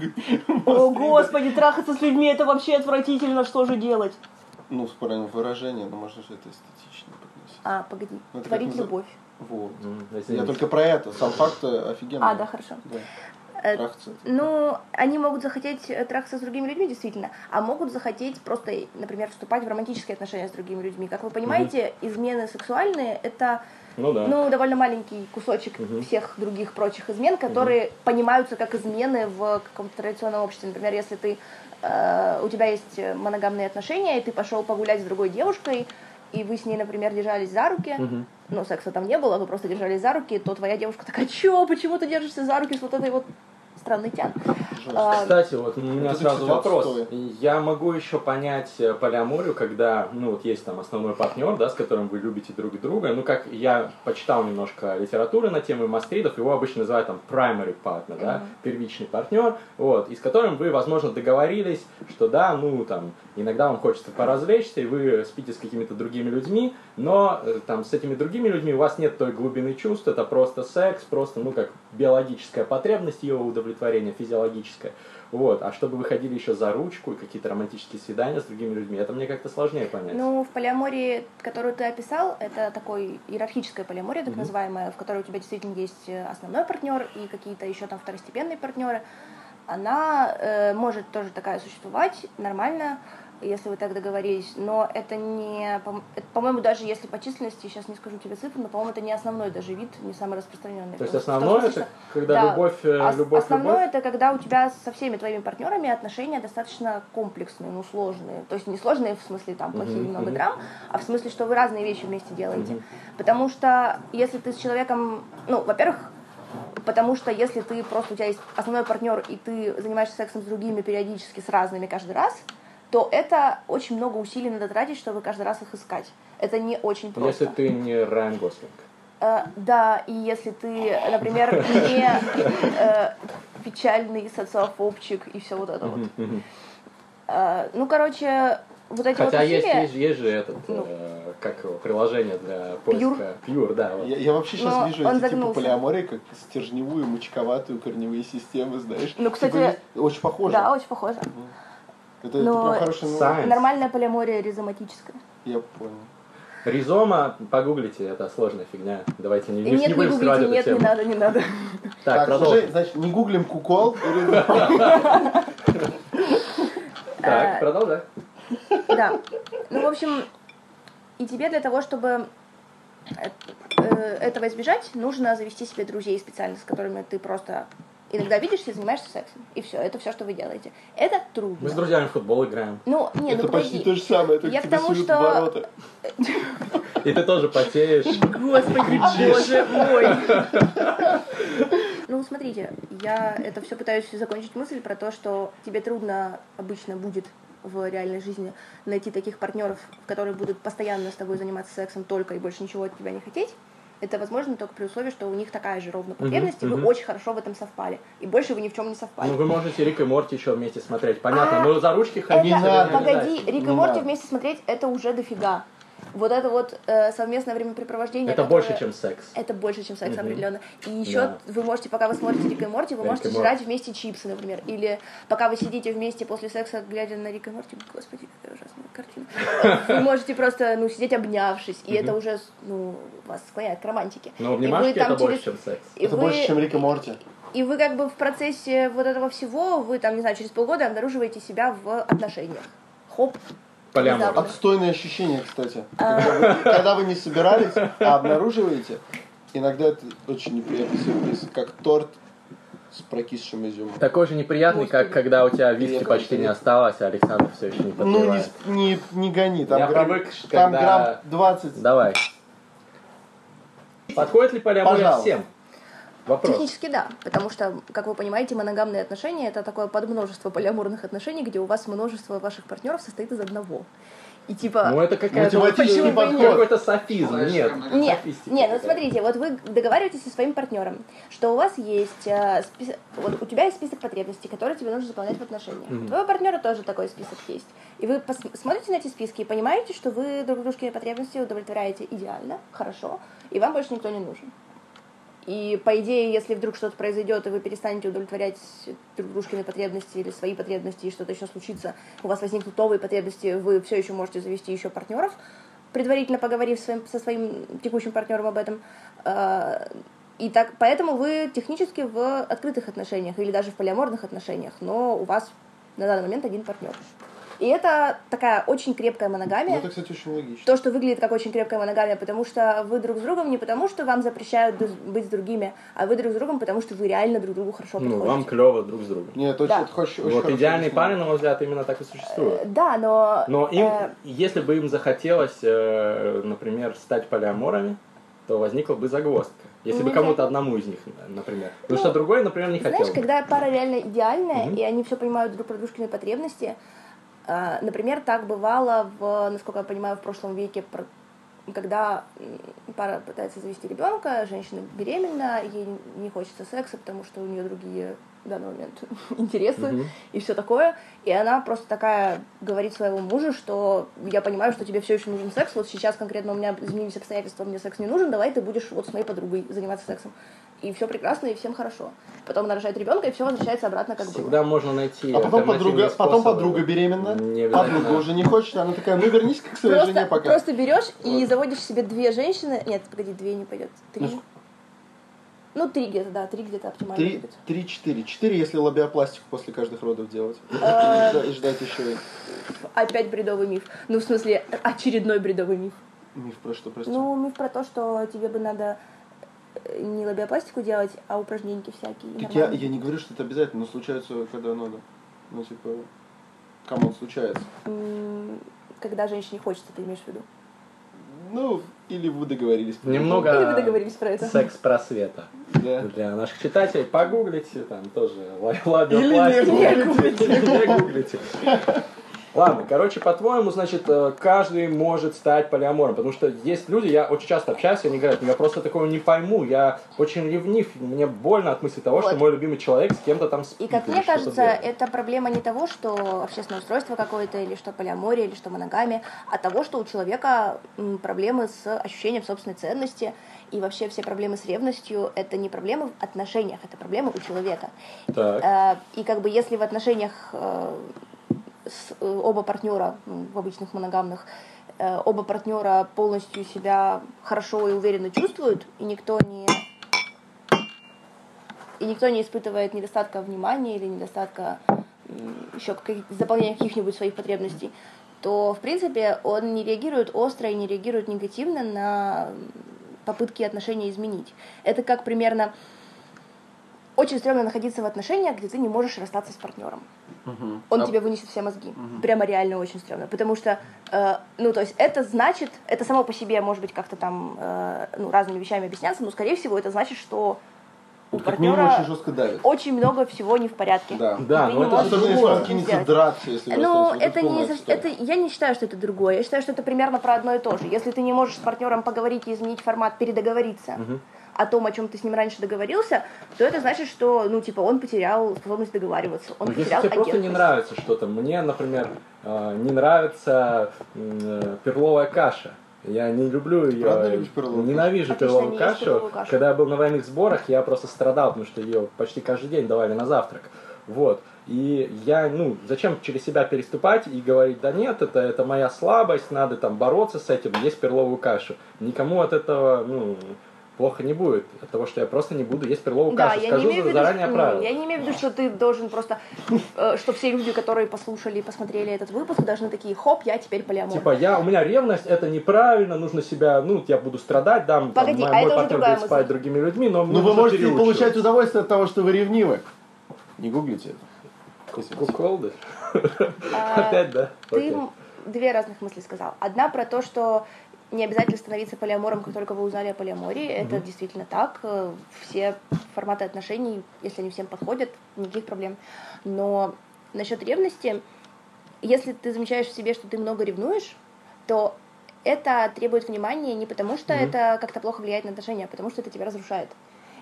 О, господи, трахаться с людьми это вообще отвратительно, что же делать? Ну, с правильным выражением, но можно же это эстетично подносить. А, погоди, Ну, творить как любовь. Вот. М, Я только про это. Сам факт э, офигенный. А, да, хорошо. Да. Э, Трахаться. Ну, они могут захотеть э, трахаться с другими людьми, действительно, а могут захотеть просто, например, вступать в романтические отношения с другими людьми. Как вы понимаете, измены сексуальные — это Ну да. ну, довольно маленький кусочек Мгм. всех других прочих измен, которые понимаются как измены в каком-то традиционном обществе. Например, если ты, э, у тебя есть моногамные отношения, и ты пошел погулять с другой девушкой, и вы с ней, например, держались за руки, ну, секса там не было, вы просто держались за руки, то твоя девушка такая, чё, почему ты держишься за руки с вот этой вот странной тян? А, Кстати, вот у меня Это, сразу вопрос. отстой. Я могу еще понять э, полиаморию, когда, ну, вот есть там основной партнер, да, с которым вы любите друг друга. Ну, как я почитал немножко литературы на тему мастридов, его обычно называют там primary partner, да, первичный партнер, вот, и с которым вы, возможно, договорились, что да, ну, там, иногда вам хочется поразвлечься, и вы спите с какими-то другими людьми, но э, там с этими другими людьми у вас нет той глубины чувств, это просто секс, просто, ну, как биологическая потребность, ее удовлетворение физиологическое. Вот, а чтобы вы ходили еще за ручку и какие-то романтические свидания с другими людьми, это мне как-то сложнее понять. Ну, в полиамории, которую ты описал, это такой иерархическая полиамория, так называемая, в которой у тебя действительно есть э, основной партнер и какие-то еще там второстепенные партнеры. Она э, может тоже такая существовать нормально, если вы так договорились, но это не, по-моему, даже если по численности, сейчас не скажу тебе цифры, но, по-моему, это не основной даже вид, не самый распространенный. То есть основное это когда Да. любовь, э, Ос- любовь, Основное любовь. это когда у тебя со всеми твоими партнерами отношения достаточно комплексные, ну сложные. То есть не сложные в смысле там плохие Мгм, много драм, а в смысле, что вы разные вещи вместе делаете. Потому что если ты с человеком, ну, во-первых, потому что если ты просто у тебя есть основной партнер и ты занимаешься сексом с другими периодически с разными каждый раз, то это очень много усилий надо тратить, чтобы каждый раз их искать. Это не очень просто. Если ты не Райан Гослинг. Э, да, и если ты, например, [laughs] не э, печальный социофобчик и все вот это вот. Э, ну, короче, вот эти Хотя вот есть, усилия... есть, есть же этот, Ну. э, как его, приложение для поиска. Pure, да. вот. Я, я вообще сейчас Но вижу эти типа загнулся. полиамории как стержневую, мочковатую корневые системы, знаешь. Ну, кстати, Типа есть- очень похоже. Да, очень похоже. Это, это но прям хороший ну, Science. Нормальная полиамория ризоматическая. Я понял. Ризома, погуглите, это сложная фигня. Давайте не, не, нет, не не будем скрывать гуглите, эту нет, не надо, не надо. Так, Так, продолжим. слушай, значит, не гуглим кукол. [laughs] Так, Э, продолжай. Да. Ну, в общем, и тебе для того, чтобы э, э, этого избежать, нужно завести себе друзей специально, с которыми ты просто иногда видишься и занимаешься сексом. И все, это все, что вы делаете. Это трудно. Мы с друзьями в футбол играем. Ну, не, Это ну почти подожди. то же самое, только Я к тому, что- ворота. И ты тоже потеешь. Господи, боже мой. Ну, смотрите, я это все пытаюсь закончить мысль про то, что тебе трудно обычно будет в реальной жизни найти таких партнеров, которые будут постоянно с тобой заниматься сексом только и больше ничего от тебя не хотеть. Это возможно только при условии, что у них такая же ровно потребность, и вы мгм. очень хорошо в этом совпали. И больше вы ни в чем не совпали. Ну, вы можете Рик и Морти еще вместе смотреть. Понятно, А, но за ручки ходить Это, погоди. Рик и Не Морти вместе смотреть, это уже дофига. Вот это вот э, совместное времяпрепровождение. Это которое- больше, чем секс. Это больше, чем секс, Мгм. определенно. И еще Да. вы можете, пока вы смотрите Рика и Морти, вы Рик можете Морти. жрать вместе чипсы, например. Или пока вы сидите вместе после секса, глядя на Рика и Морти, господи, какая ужасная картина. [laughs] Вы можете просто, ну, сидеть обнявшись, и это уже, ну, вас склоняет к романтике. Но вы обнимашки это больше, чем секс. и Это вы- больше, чем Рик и Морти. И вы как бы в процессе вот этого всего, вы там, не знаю, через полгода обнаруживаете себя в отношениях. Хоп. Полиамор. внезапно. Отстойное ощущение, кстати. [laughs] А. Когда вы, когда вы не собирались, а обнаруживаете, иногда это очень неприятный сюрприз, как торт с прокисшим изюмом. Такой же неприятный, как когда у тебя виски почти не осталось, а Александр все еще не Ну, не, не, не гони, там, Я грамм, привык, там когда- грамм 20. Давай. Подходит ли полиамория всем? Вопрос. Технически да, потому что, как вы понимаете, моногамные отношения это такое подмножество полиаморных отношений, где у вас множество ваших партнеров состоит из одного. И типа. Ну, это какая-то Мотивативный подход. какой-то софизм. Нет. Нет, нет, ну смотрите, вот вы договариваетесь со своим партнером, что у вас есть э, список, вот у тебя есть список потребностей, которые тебе нужно заполнять в отношениях. У твоего партнера тоже такой список есть. И вы пос- смотрите на эти списки и понимаете, что вы друг дружки потребности удовлетворяете идеально, хорошо, и вам больше никто не нужен. И по идее, если вдруг что-то произойдет, и вы перестанете удовлетворять друг дружкины потребности или свои потребности, и что-то еще случится, у вас возникнут новые потребности, вы все еще можете завести еще партнеров, предварительно поговорив своим, со своим текущим партнером об этом. Э, И так, поэтому вы технически в открытых отношениях или даже в полиаморных отношениях, но у вас на данный момент один партнер. И это такая очень крепкая Ну, моногамия. это, кстати, очень логично. То, что выглядит как очень крепкая моногамия, потому что вы друг с другом не потому, что вам запрещают быть с другими, а вы друг с другом, потому что вы реально друг другу хорошо Ну, подходите. вам клево друг с другом. Нет, очень, Да. это очень, очень Вот идеальный объяснено. парень, на мой взгляд, именно так и существует. Э, Да, но... Но им, э, если бы им захотелось, э, например, стать полиаморами, то возникла бы загвоздка. Если бы Нельзя. кому-то одному из них, например. Потому Ну, что другой, например, не хотел. Знаешь, бы. когда пара реально идеальная, Мгм. и они все понимают друг про дружкины потребности, э, например, так бывало в, насколько я понимаю, в прошлом веке, когда пара пытается завести ребенка, женщина беременна, ей не хочется секса, потому что у нее другие в данный момент [laughs] интересы Мгм. и все такое. И она просто такая говорит своему мужу, что я понимаю, что тебе все еще нужен секс. Вот сейчас конкретно у меня изменились обстоятельства, мне секс не нужен, давай ты будешь вот с моей подругой заниматься сексом. И все прекрасно, и всем хорошо. Потом она рожает ребенка, и все возвращается обратно, как было. Всегда можно найти А потом подруга, потом подруга беременна, подруга уже не хочет, она такая, ну вернись к своей жене Просто, пока. просто берешь и заводишь себе две женщины. Нет, погоди, две не пойдет. Три. Ну, Ну, три где-то, да, три где-то оптимально Три, будет. три, четыре. Четыре, если лобиопластику после каждых родов делать. И жда- и ждать еще. Опять бредовый миф. Ну, в смысле, очередной бредовый миф. Миф про что, прости. Ну, миф про то, что тебе бы надо не лобиопластику делать, а упражненьки всякие. так я, я не говорю, что это обязательно, но случается, когда надо. Ну, типа, кому он случается. Когда женщине хочется, ты имеешь в виду? Ну, или вы договорились. Немного Или вы договорились про это? секс-просвета. Да. Для наших читателей погуглите, там тоже ла- Или не гуглите. Не гуглите. Ладно, короче, по-твоему, значит, э, каждый может стать полиамором, потому что есть люди, я очень часто общаюсь, они говорят, «Ну, я просто такого не пойму, я очень ревнив, мне больно от мысли того, что Вот. мой любимый человек с кем-то там спит. И как мне кажется, делает». это проблема не того, что общественное устройство какое-то, или что полиамория, или что моногамия, а того, что у человека проблемы с ощущением собственной ценности, и вообще все проблемы с ревностью — это не проблемы в отношениях, это проблемы у человека. Так. Э, И как бы если в отношениях э, оба партнера, в обычных моногамных, э, оба партнера полностью себя хорошо и уверенно чувствуют, и никто не и никто не испытывает недостатка внимания или недостатка еще заполнения каких-нибудь своих потребностей, то, в принципе, он не реагирует остро и не реагирует негативно на попытки отношения изменить. Это как примерно очень стрёмно находиться в отношениях, где ты не можешь расстаться с партнером. Мгм. Он А- тебе вынесет все мозги. Прямо реально очень стрёмно. Потому что, э, ну, то есть это значит, это само по себе может быть как-то там, э, ну, разными вещами объясняться, но, скорее всего, это значит, что у как минимум партнера очень жестко давит. очень много всего не в порядке. Да. Да, но не это Особенно если он кинется драться, если Ну, это не отстой. это я не считаю, что это другое. Я считаю, что это примерно про одно и то же. Если ты не можешь с партнером поговорить и изменить формат, передоговориться о том, о чем ты с ним раньше договорился, то это значит, что, ну, типа, он потерял способность договариваться, он Ну, если потерял тебе просто не агентность. нравится что-то, мне, например, э, не нравится э, перловая каша. Я не люблю ее. правда любишь перловую? Ненавижу Отлично, перловую кашу. перловую кашу. Когда я был на военных сборах, я просто страдал, потому что ее почти каждый день давали на завтрак. Вот. И я, ну, зачем через себя переступать и говорить, да нет, это, это моя слабость, надо там бороться с этим, есть перловую кашу. Никому от этого, ну, плохо не будет. От того, что я просто не буду есть перловую Да, кашу. я Скажу не имею в виду, заранее правила. я не имею в виду, что ты должен просто, э, что все люди, которые послушали и посмотрели этот выпуск, должны такие, хоп, я теперь полиамор. Типа, я, у меня ревность, это неправильно, нужно себя, ну, я буду страдать, дам, там, Погоди, мой, а мой партнер будет спать с мысль. другими людьми, но мне Ну, вы можете переучиваться. получать удовольствие от того, что вы ревнивы. Не гуглите это. Куколды? А, [laughs] Опять, да? Ты две разных мысли сказал. Одна про то, что не обязательно становиться полиамором, как только вы узнали о полиамории. Это действительно так. Э, Все форматы отношений, если они всем подходят, никаких проблем. Но насчет ревности, если ты замечаешь в себе, что ты много ревнуешь, то это требует внимания не потому, что это как-то плохо влияет на отношения, а потому что это тебя разрушает.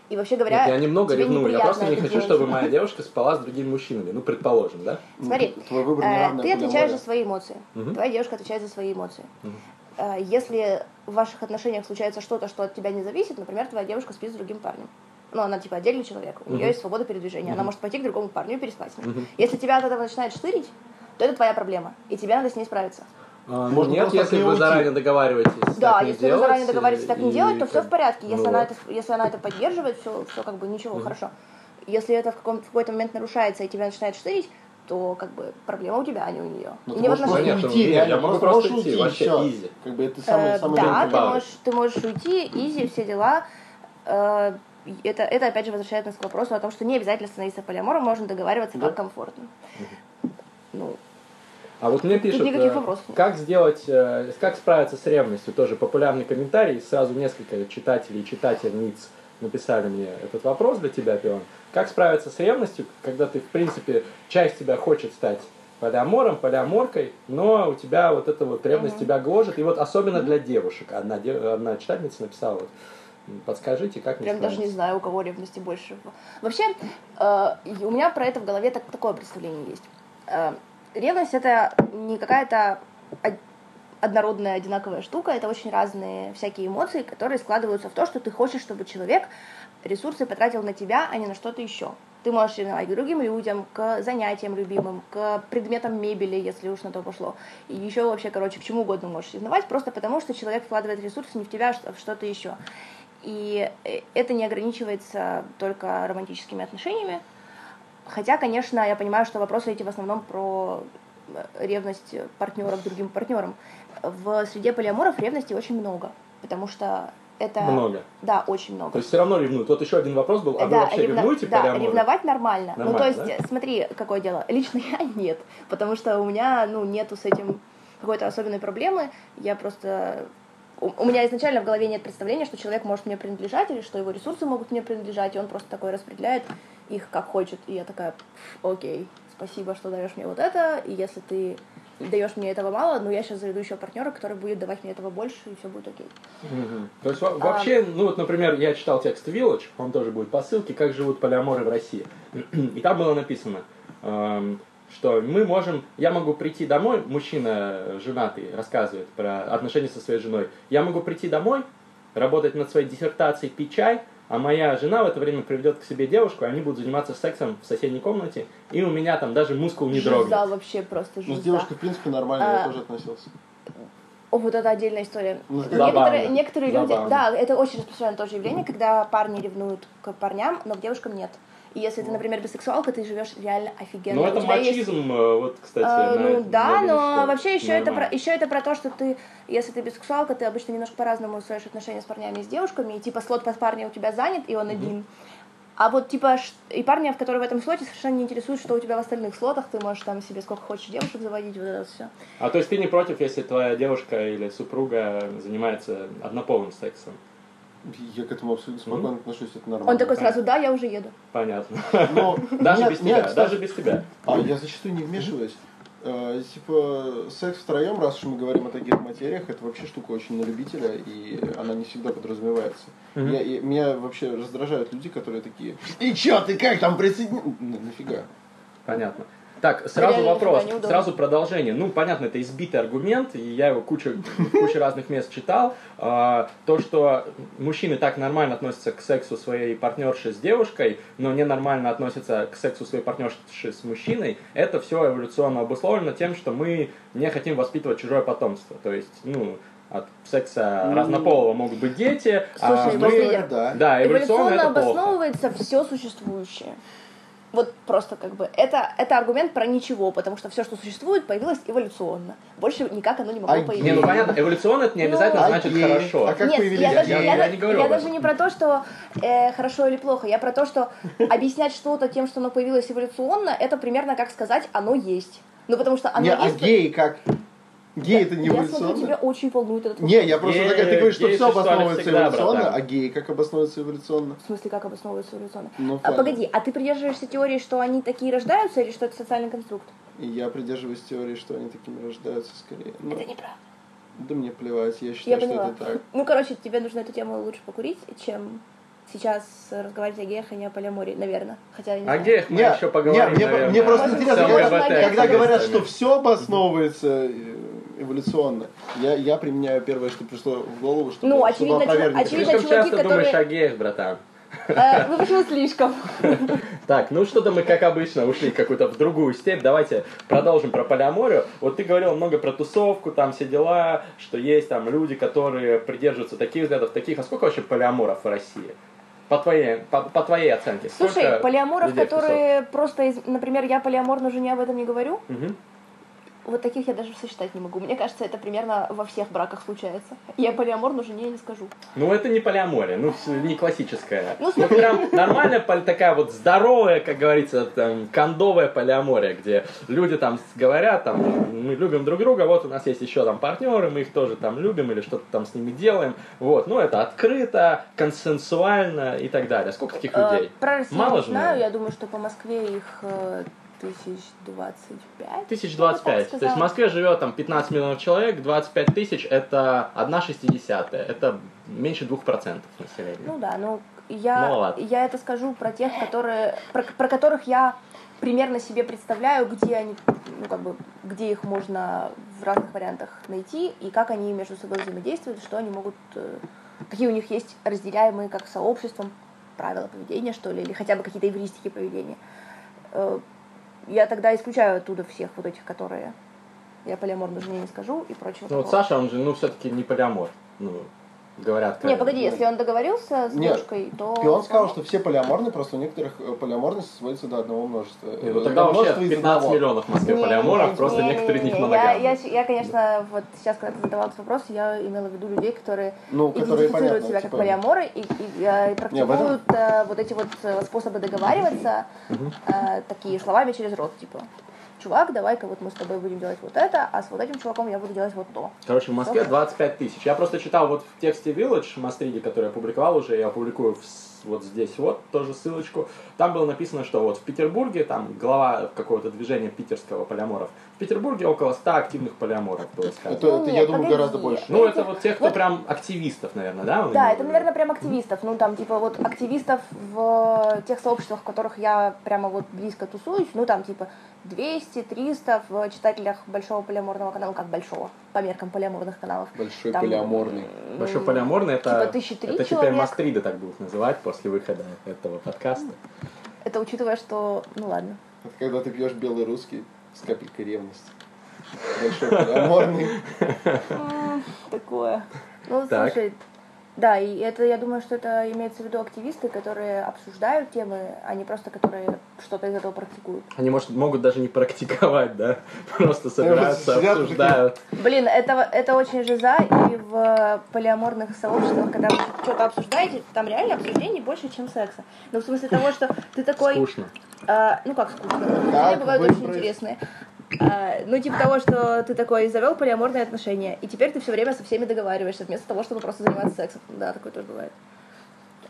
И вообще говоря, Нет, я немного тебе ревную, я просто не хочу, делать. чтобы моя девушка спала с другими мужчинами, ну, предположим, да? Смотри, Твой выбор э, неравный ты отвечаешь за свои эмоции. Мгм. Твоя девушка отвечает за свои эмоции. Мгм. Э, Если в ваших отношениях случается что-то, что от тебя не зависит, например, твоя девушка спит с другим парнем. Ну, она типа отдельный человек, у нее Мгм. есть свобода передвижения, она Мгм. может пойти к другому парню и переспать с ним. Мгм. Если тебя от этого начинает штырить, то это твоя проблема, и тебе надо с ней справиться. А, Можно нет, просто если вы нее заранее уйти. договариваетесь Да, так не если вы делать, заранее договариваетесь так не и делать, то все в порядке. Если, ну она вот. это, если она это поддерживает, все, все как бы ничего, хорошо. Если это в, каком- в какой-то момент нарушается и тебя начинает штырить, то как бы проблема у тебя, а не у нее. Ну, не в можешь уйти, реально, я могу просто уйти, уйти, вообще easy. Как бы это самый, Э, самый да, ты можешь, ты можешь уйти, изи, все дела. Э, Это, это опять же возвращает нас к вопросу о том, что не обязательно становиться полиамором, можно договариваться Да. как комфортно. Ну, А вот мне пишут, э, как сделать, как справиться с ревностью, тоже популярный комментарий, сразу несколько читателей и читательниц написали мне этот вопрос для тебя, Пион. Как справиться с ревностью, когда ты, в принципе, часть тебя хочет стать полиамором, полиаморкой, но у тебя вот эта вот ревность тебя гложет, и вот особенно для девушек. Одна, де- одна читательница написала, вот, подскажите, как прям даже не знаю, у кого ревности больше. Вообще, э, у меня про это в голове так, такое представление есть. Э, ревность это не какая-то однородная, одинаковая штука, это очень разные всякие эмоции, которые складываются в то, что ты хочешь, чтобы человек ресурсы потратил на тебя, а не на что-то еще. Ты можешь ревновать к другим людям, к занятиям любимым, к предметам мебели, если уж на то пошло. И еще вообще, короче, к чему угодно можешь ревновать, просто потому что человек вкладывает ресурсы не в тебя, а в что-то еще. И э, это не ограничивается только романтическими отношениями. Хотя, конечно, я понимаю, что вопросы эти в основном про э, ревность партнера к другим партнерам. В среде полиаморов ревности очень много, потому что это... Много. Да, очень много. То есть все равно ревнуют. Вот еще один вопрос был, а вы Да, вообще ревно- ревнуете да, полиаморы? ревновать нормально. ну, то Нормально, есть, э, смотри, какое дело. [laughs] Лично я нет, потому что у меня, ну, нету с этим какой-то особенной проблемы. Я просто... У, меня изначально в голове нет представления, что человек может мне принадлежать, или что его ресурсы могут мне принадлежать, и он просто такой распределяет их как хочет. И я такая, «Пф, окей, спасибо, что даешь мне вот это, и если ты даешь мне этого мало, ну я сейчас заведу еще партнера, который будет давать мне этого больше, и все будет окей. Мгм. То есть во- вообще, ну вот, например, я читал текст Village, он тоже будет по ссылке, как живут полиаморы в России. [clears throat] И там было написано, эм, что мы можем, я могу прийти домой, мужчина женатый рассказывает про отношения со своей женой, я могу прийти домой, работать над своей диссертацией, пить чай, а моя жена в это время приведет к себе девушку, и они будут заниматься сексом в соседней комнате, и у меня там даже мускул не Жиза дрогнет. вообще просто Ну, жиза. с девушкой, в принципе, нормально я А, тоже относился. О, вот это отдельная история. Ну, некоторые, забавно. некоторые люди, Забавно. да, это очень распространенное тоже явление, когда парни ревнуют к парням, но к девушкам нет. И если ты, например, бисексуалка, ты живешь реально офигенно. Ну это тебя есть- мачизм, э, вот, кстати. А, на- ну да, я но что вообще еще это, про, еще это про то, что ты, если ты бисексуалка, ты обычно немножко по-разному строишь отношения с парнями и с девушками, и типа слот под парня у тебя занят, и он один. А вот типа и парня, в которые в этом слоте совершенно не интересует, что у тебя в остальных слотах, ты можешь там себе сколько хочешь девушек заводить, вот это все. А то есть ты не против, если твоя девушка или супруга занимается однополым сексом? Я к этому абсолютно спокойно отношусь, это нормально. Он такой сразу, да, я уже еду. Понятно. Но [laughs] Даже без тебя, даже без тебя. А я зачастую не вмешиваюсь. Э, типа, секс втроем, раз уж мы говорим о таких материях, это вообще штука очень на любителя, и она не всегда подразумевается. Я- меня вообще раздражают люди, которые такие, и чё, ты как там присоединил? Ну, нафига? Понятно. Так, сразу Реально вопрос, сразу продолжение. Ну, понятно, это избитый аргумент, и я его кучу, кучу разных мест читал. А, то, что мужчины так нормально относятся к сексу своей партнерши с девушкой, но ненормально относятся к сексу своей партнерши с мужчиной, это все эволюционно обусловлено тем, что мы не хотим воспитывать чужое потомство. То есть, ну, от секса Ну, разнополого могут быть дети, а Слушай, мы- мы- да. Да, эволюционно, Эволюционно это плохо. обосновывается все существующее. Вот просто как бы это, это аргумент про ничего, потому что все, что существует, появилось эволюционно. Больше никак оно не могло А появиться. Не, ну понятно, эволюционно это не Ну, обязательно а значит геи? хорошо. А как Нет, появились я, даже, Я- я, я не говорю я даже не про то, что э, хорошо или плохо, я про то, что [laughs] объяснять что-то тем, что оно появилось эволюционно, это примерно как сказать, оно есть. Ну потому что оно Не, а есть. геи Геи это не я смотрю, тебя эволюционно? очень волнует этот Не, я просто Геи- такая, ты говоришь, что все обосновывается эволюционно, братан. а геи как обосновываются эволюционно? В смысле, как обосновывается эволюционно? Ну, А, погоди, а ты придерживаешься теории, что они такие рождаются, или что это социальный конструкт? Я придерживаюсь теории, что они такими рождаются скорее. Это неправда. Да мне плевать, я Я считаю, что это так. Ну, короче, тебе нужно эту тему лучше покурить, чем сейчас разговаривать о геях, а не о полиамории, наверное. Хотя я не О геях мы Не, еще поговорим, не, мне, наверное, мне просто интересно, когда, говорят, что все обосновывается э, эволюционно, я, я применяю первое, что пришло в голову, чтобы, Ну, чтобы очевидно, чувак- опровергнуть. очевидно, Слишком чуваки, часто думаешь которые- о геях, братан. Э, Вы почему слишком? [laughs] Так, ну что-то мы, как обычно, ушли какую-то в другую степь. Давайте продолжим про полиаморию. Вот ты говорил много про тусовку, там все дела, что есть там люди, которые придерживаются таких взглядов, таких. А сколько вообще полиаморов в России? По твоей, по, по твоей оценке. Слушай, полиаморов, которые просто, из- например, я полиаморной жене об этом не говорю, Мгм. Вот таких я даже сосчитать не могу. Мне кажется, это примерно во всех браках случается. Я полиаморной жене не скажу. Ну, это не полиамория, ну, не классическая. Ну, Ну, прям нормальная, такая вот здоровая, как говорится, там, кондовая полиамория, где люди там говорят, там, мы любим друг друга, вот у нас есть еще там партнеры, мы их тоже там любим или что-то там с ними делаем. Вот, ну, это открыто, консенсуально и так далее. Сколько таких Э, людей? Про Россию Мало не же, знаю, я думаю, что по Москве их э, тысяч двадцать пять. Тысяч двадцать пять. То есть в. Москве живет там 15 миллионов человек, 25 тысяч это одна шестидесятая. Это меньше двух процентов населения. Ну да, ну я, Маловато. я это скажу про тех, которые, про, про которых я примерно себе представляю, где они, ну как бы, где их можно в разных вариантах найти и как они между собой взаимодействуют, что они могут, э, какие у них есть разделяемые как сообществом правила поведения, что ли, или хотя бы какие-то эвристики поведения. Я тогда исключаю оттуда всех вот этих, которые я полиаморной жене не скажу и прочего. Ну вот. Саша, он же, ну, все-таки не полиамор. Ну, говорят. Не, погоди, если он договорился с Нет, девушкой, то... И он сказал, что все полиаморны, просто у некоторых э, полиаморность сводится до одного множества. Не, ну Э, тогда вообще множество из 15 одного. миллионов в Москве Не, полиаморов, не, просто не, некоторые них не, не. моногамны. Я, я, я, конечно, вот сейчас, когда ты задавал этот вопрос, я имела в виду людей, которые Ну, которые идентифицируют понятно, себя типа- как полиаморы и, и, э, и Не, в этом- практикуют э, вот эти вот э, способы договариваться э, такие словами через рот, типа, чувак, давай-ка вот мы с тобой будем делать вот это, а с вот этим чуваком я буду делать вот то. Короче, в Москве 25 тысяч. Я просто читал вот в тексте Village Мастриди, который я публиковал уже, я опубликую в вот здесь вот тоже ссылочку. Там было написано, что вот в Петербурге, там глава какого-то движения питерского полиаморов, в Петербурге около 100 активных полиаморов было сказано. Это, Ну, это, нет, я думаю, погоди. гораздо больше. Ну, это вот тех, кто Вот- прям активистов, наверное, да? Да, это, наверное, прям активистов. Ну, там, типа, вот активистов в тех сообществах, в которых я прямо вот близко тусуюсь, ну, там, типа, 200-300 в читателях большого полиаморного канала, как большого, по меркам полиаморных каналов. Большой Там, полиаморный. Большой полиаморный, это, Типа это теперь. Мастрида так будут называть после выхода этого подкаста. Это учитывая, что... Ну, ладно. Это когда ты пьешь белый русский с капелькой ревности. Большой полиаморный. Такое. Ну, слушай, да, и это, я думаю, что это имеется в виду активисты, которые обсуждают темы, а не просто которые что-то из этого практикуют. Они, может, могут даже не практиковать, да? [laughs] Просто собираются, обсуждают. Блин, это, это очень жиза, и в полиаморных сообществах, когда вы что-то обсуждаете, там реально обсуждений больше, чем секса. Ну, в смысле того, что ты такой... Скучно. А, ну, как скучно? Как бывают очень интересные. А, ну, типа того, что ты такой завел полиаморные отношения, и теперь ты все время со всеми договариваешься, вместо того, чтобы просто заниматься сексом. Да, такое тоже бывает.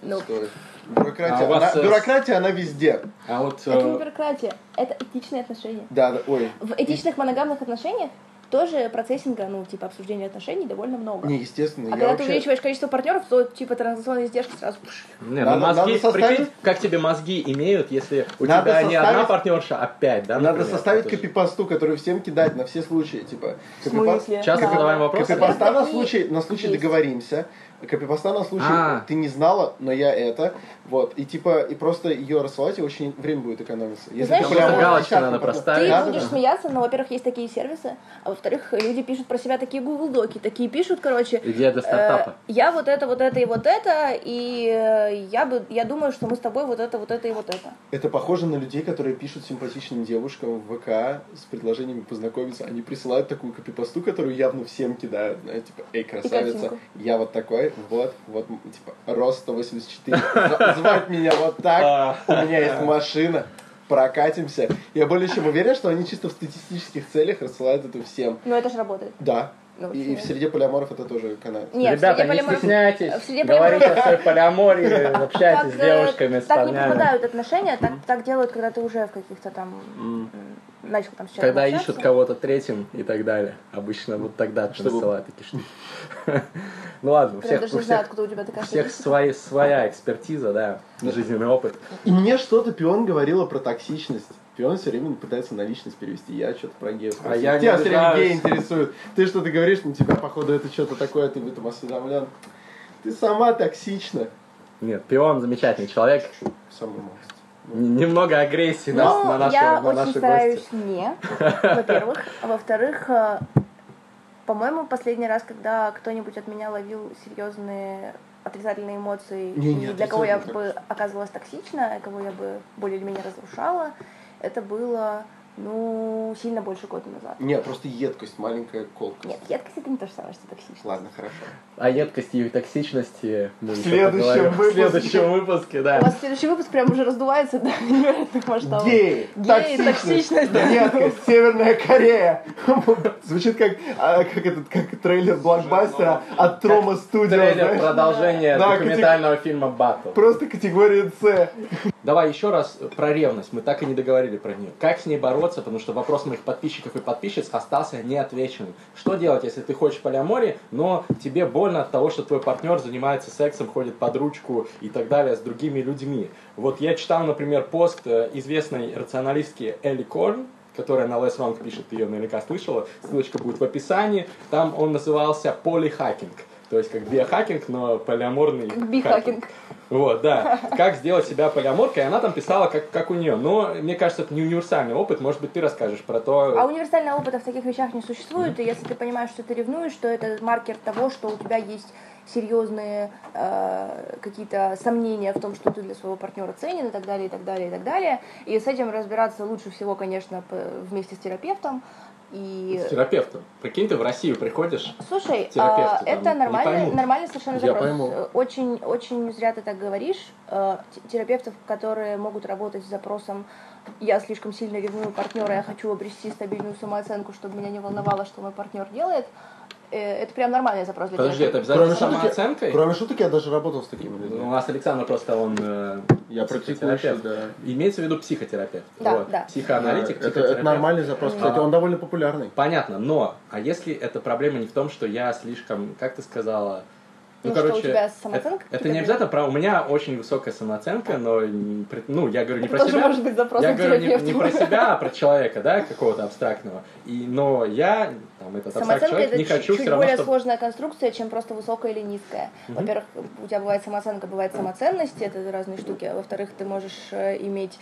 Ну, Стой. Бюрократия, А у вас, она, э, бюрократия, она везде. А вот... это не э, бюрократия, это этичные отношения. Да, да, ой. В этичных моногамных отношениях тоже процессинга, ну, типа обсуждения отношений довольно много. Не, естественно. А когда ты вообще- увеличиваешь количество партнеров, то типа транзакционные издержки сразу. Не, ну Надо- мозги, надо составить- прикинь, как тебе мозги имеют, если у Надо тебя не одна составить- партнерша, а пять, да? Надо например? составить Это же- копипасту, который всем кидать на все случаи. Типа, В копипаст- смысле? Часто Да. задаваем вопросы. Копипаста на случай, на случай договоримся. Копипаста на случай А. ты не знала, но я это. Вот. И типа, и просто ее рассылать, и очень время будет экономиться. Если знаешь, ты что прям галочку надо проставить. Ты Да, будешь да. смеяться, но, во-первых, есть такие сервисы, а во-вторых, люди пишут про себя такие Google доки, такие пишут, короче. Идея для э, стартапа. я вот это, вот это и вот это, и э, я бы, я думаю, что мы с тобой вот это, вот это и вот это. Это похоже на людей, которые пишут симпатичным девушкам в ВК с предложениями познакомиться. Они присылают такую копипасту, которую явно всем кидают. Знаете, типа, эй, красавица, я вот такой, вот, вот, типа, рост 184. З- Звать меня вот так, у меня есть машина, прокатимся. Я более чем уверен, что они чисто в статистических целях рассылают это всем. Но это же работает. Да. Ну, И, и в среде полиаморов это тоже канает. Нет, Ребята, не полиморф- стесняйтесь, в среде говорите полиморф- о своей полиамории, [laughs] общайтесь с э, девушками, с Так не попадают отношения, так, так делают, когда ты уже в каких-то там начал там с человеком Когда общаться. ищут кого-то третьим и так далее. Обычно вот тогда Чтобы- присылают такие штуки. [laughs] Ну ладно, у всех, даже у знаю, всех, откуда у тебя такая у всех свои- своя экспертиза, да, жизненный опыт. И мне что-то Пион говорила про токсичность. Пион все время пытается на личность перевести. Я что-то про геев спросил. А я не Тебя все время геи интересуют. Ты что-то говоришь, на тебя, походу, это что-то такое, ты в этом осведомлен. Ты сама токсична. Нет, Пион замечательный человек. Самый. Н- Немного агрессии на, Ну, на, наши, я на очень наши стараюсь гости. не, [laughs] во-первых. А во-вторых, э, по-моему, последний раз, когда кто-нибудь от меня ловил серьезные отрицательные эмоции, Не, не и для кого я бы оказывалась токсична, кого я бы более или менее разрушала, это было, ну, сильно больше года назад. Нет, просто едкость, маленькая колка. Нет, едкость это не то же самое, что токсичность. Ладно, хорошо. О едкости и токсичности мы В следующем поговорим в выпуске. следующем выпуске, да. У вас следующий выпуск прям уже раздувается до невероятных масштабов. Геи, Геи, токсичность, да. едкость, Северная Корея. Звучит как, а, как этот, как трейлер блокбастера от Трома Студио, Трейлер продолжения Да, документального фильма «Батл». Просто категория С. Давай еще раз про ревность. Мы так и не договорили про нее. Как с ней бороться, потому что вопрос моих подписчиков и подписчиц остался неотвеченным. Что делать, если ты хочешь полиамории, но тебе больно от того, что твой партнер занимается сексом, ходит под ручку и так далее с другими людьми? Вот я читал, например, пост э, известной рационалистки Элли Корн, которая на Less Wrong пишет, ты ее наверняка слышала, ссылочка будет в описании. Там он назывался полихакинг. То есть как биохакинг, но полиаморный Бихакинг. Вот, да. Как сделать себя полиаморкой, и она там писала, как, как у нее. Но мне кажется, это не универсальный опыт. Может быть, ты расскажешь про то. А универсального опыта в таких вещах не существует, и если ты понимаешь, что ты ревнуешь, то это маркер того, что у тебя есть серьезные э, какие-то сомнения в том, что ты для своего партнера ценен и так далее, и так далее, и так далее. И с этим разбираться лучше всего, конечно, вместе с терапевтом. И С терапевтом. Прикинь, ты в Россию приходишь. Слушай, терапевты а, там это нормальный, нормальный совершенно Я запрос. пойму. Э, Очень, очень зря ты так говоришь. Э, т- Терапевтов, которые могут работать с запросом «я слишком сильно ревную партнера, я хочу обрести стабильную самооценку, чтобы меня не волновало, что мой партнер делает», э, это прям нормальный запрос для Подожди, это обязательно Кроме самооценкой? кроме шуток, я даже работал с такими Ну, людьми. У нас Александр просто, он э, Я психотерапевт. да. Имеется в виду психотерапевт. Да, вот. да. Психоаналитик, это, это психотерапевт. нормальный запрос. Кстати, А. он довольно популярный. Понятно, но, а если эта проблема не в том, что я слишком, как ты сказала, Ну, что у тебя самооценка это, это не обязательно про... У меня очень высокая самооценка, но, ну, я говорю не Это про себя. может быть запросом Я говорю не, не про себя, а про человека, да, какого-то абстрактного. И, но я, там, этот Самооценка человек, это не хочу чуть все равно, более чтобы... сложная конструкция, чем просто высокая или низкая. Во-первых, у тебя бывает самооценка, бывает самоценность, это разные штуки. А Во-вторых, ты можешь э, иметь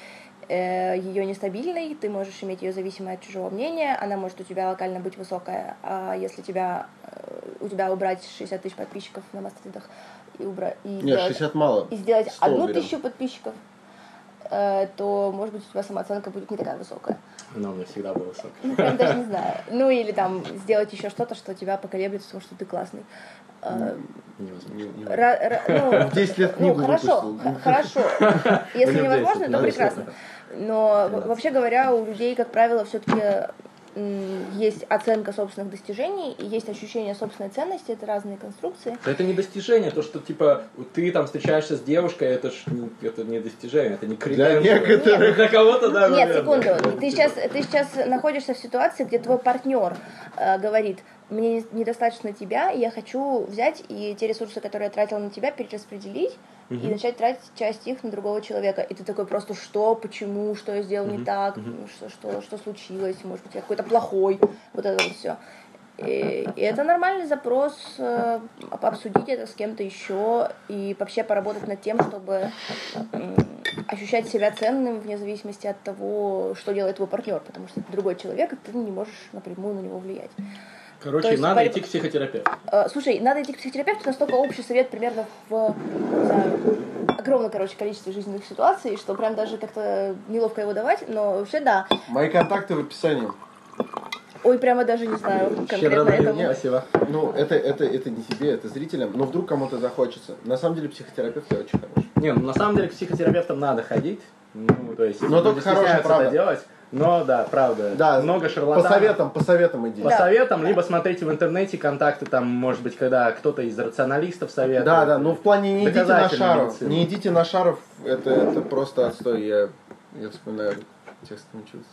ее нестабильной, ты можешь иметь ее зависимой от чужого мнения, она может у тебя локально быть высокая, а если тебя, э, у тебя убрать 60 тысяч подписчиков на мастодах и, убрать, и, Нет, сделать, 60 мало. и сделать 100 одну уберем. тысячу подписчиков, э, то, может быть, у тебя самооценка будет не такая высокая. Но у меня всегда было высокая. Ну, прям даже не знаю. Ну, или там сделать еще что-то, что тебя поколеблет в том, что ты классный. Э, Невозможно. Не- не- ра- ра- ну, В 10 лет ну, книгу хорошо, выпустил. х- хорошо. [laughs] Если невозможно, 10, то ну, прекрасно. Но вообще говоря, у людей, как правило, все-таки есть оценка собственных достижений и есть ощущение собственной ценности, это разные конструкции. Это не достижение, то, что, типа, ты там встречаешься с девушкой, это ж не, это не достижение, это не Для креденция. некоторых. Для кого-то, да, Нет, наверное. секунду. Ты сейчас, ты сейчас находишься в ситуации, где твой партнер э, говорит, мне не- недостаточно тебя, и я хочу взять и те ресурсы, которые я тратила на тебя, перераспределить и начать тратить часть их на другого человека. И ты такой просто, что, почему, что я сделал не так, что, что, что случилось, может быть, я какой-то плохой, вот это вот все. И, и это нормальный запрос э, обсудить это с кем-то еще и вообще поработать над тем, чтобы м, ощущать себя ценным вне зависимости от того, что делает твой партнер, потому что это другой человек, и ты не можешь напрямую на него влиять. Короче, есть надо борь- идти к психотерапевту. Э, Слушай, надо идти к психотерапевту, настолько общий совет примерно в не знаю, огромном, короче, количестве жизненных ситуаций, что прям даже как-то неловко его давать, но вообще да. Мои контакты в описании. Ой, прямо даже не знаю конкретно даю. этому. Спасибо. Ну, это, это, это не тебе, это зрителям. Но вдруг кому-то захочется. На самом деле психотерапевты очень хороший. Не, ну на самом деле к психотерапевтам надо ходить. Ну, то есть, Но только хорошая правда. это делать. Но да, правда. Да, много По шарлатанов. советам, по советам иди. По Да. советам, либо смотрите в интернете контакты, там, может быть, когда кто-то из рационалистов советует. Да, да, ну в плане не идите на шаров. медицина. Не идите на шаров, это, это просто отстой. Я, я вспоминаю текст учился.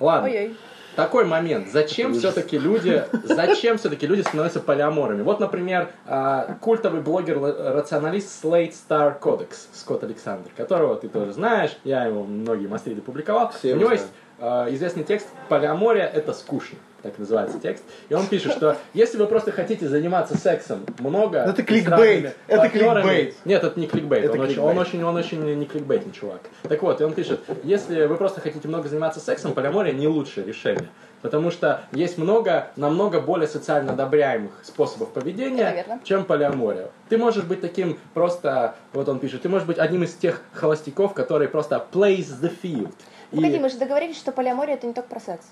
Ладно, Ой-ой. такой момент. Зачем все-таки люди, зачем все-таки люди становятся полиаморами? Вот, например, а, культовый блогер-рационалист Slate Star Codex Скотт Александр, которого ты тоже знаешь, я его многие мастриды публиковал. Все У его него знают. есть известный текст «Полиамория – это скучно». так называется текст. И он пишет, что если вы просто хотите заниматься сексом много... Это кликбейт. Это кликбейт. Нет, это не кликбейт. Это он, Очень, кликбейт. он очень, он очень не кликбейтный чувак. Так вот, и он пишет, если вы просто хотите много заниматься сексом, полиамория не лучшее решение. Потому что есть много, намного более социально одобряемых способов поведения, чем полиамория. Ты можешь быть таким просто, вот он пишет, ты можешь быть одним из тех холостяков, которые просто plays the field. И- Погоди, мы же договорились, что полиамория это не только про секс.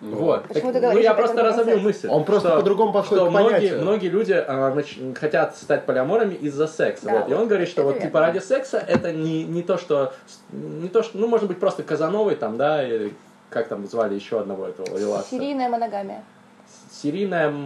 вот. Почему Так, ты ну, я просто процессе? мысль. Он просто по-другому подходит что к многие, многие люди а, нач- хотят стать полиаморами из-за секса. Да, вот. И он говорит, что вот верно. типа ради секса это не, не то, что не то, что, ну, может быть, просто Казановый там, да, и как там звали еще одного этого Лиласа. Серийная моногамия. Серийная Очень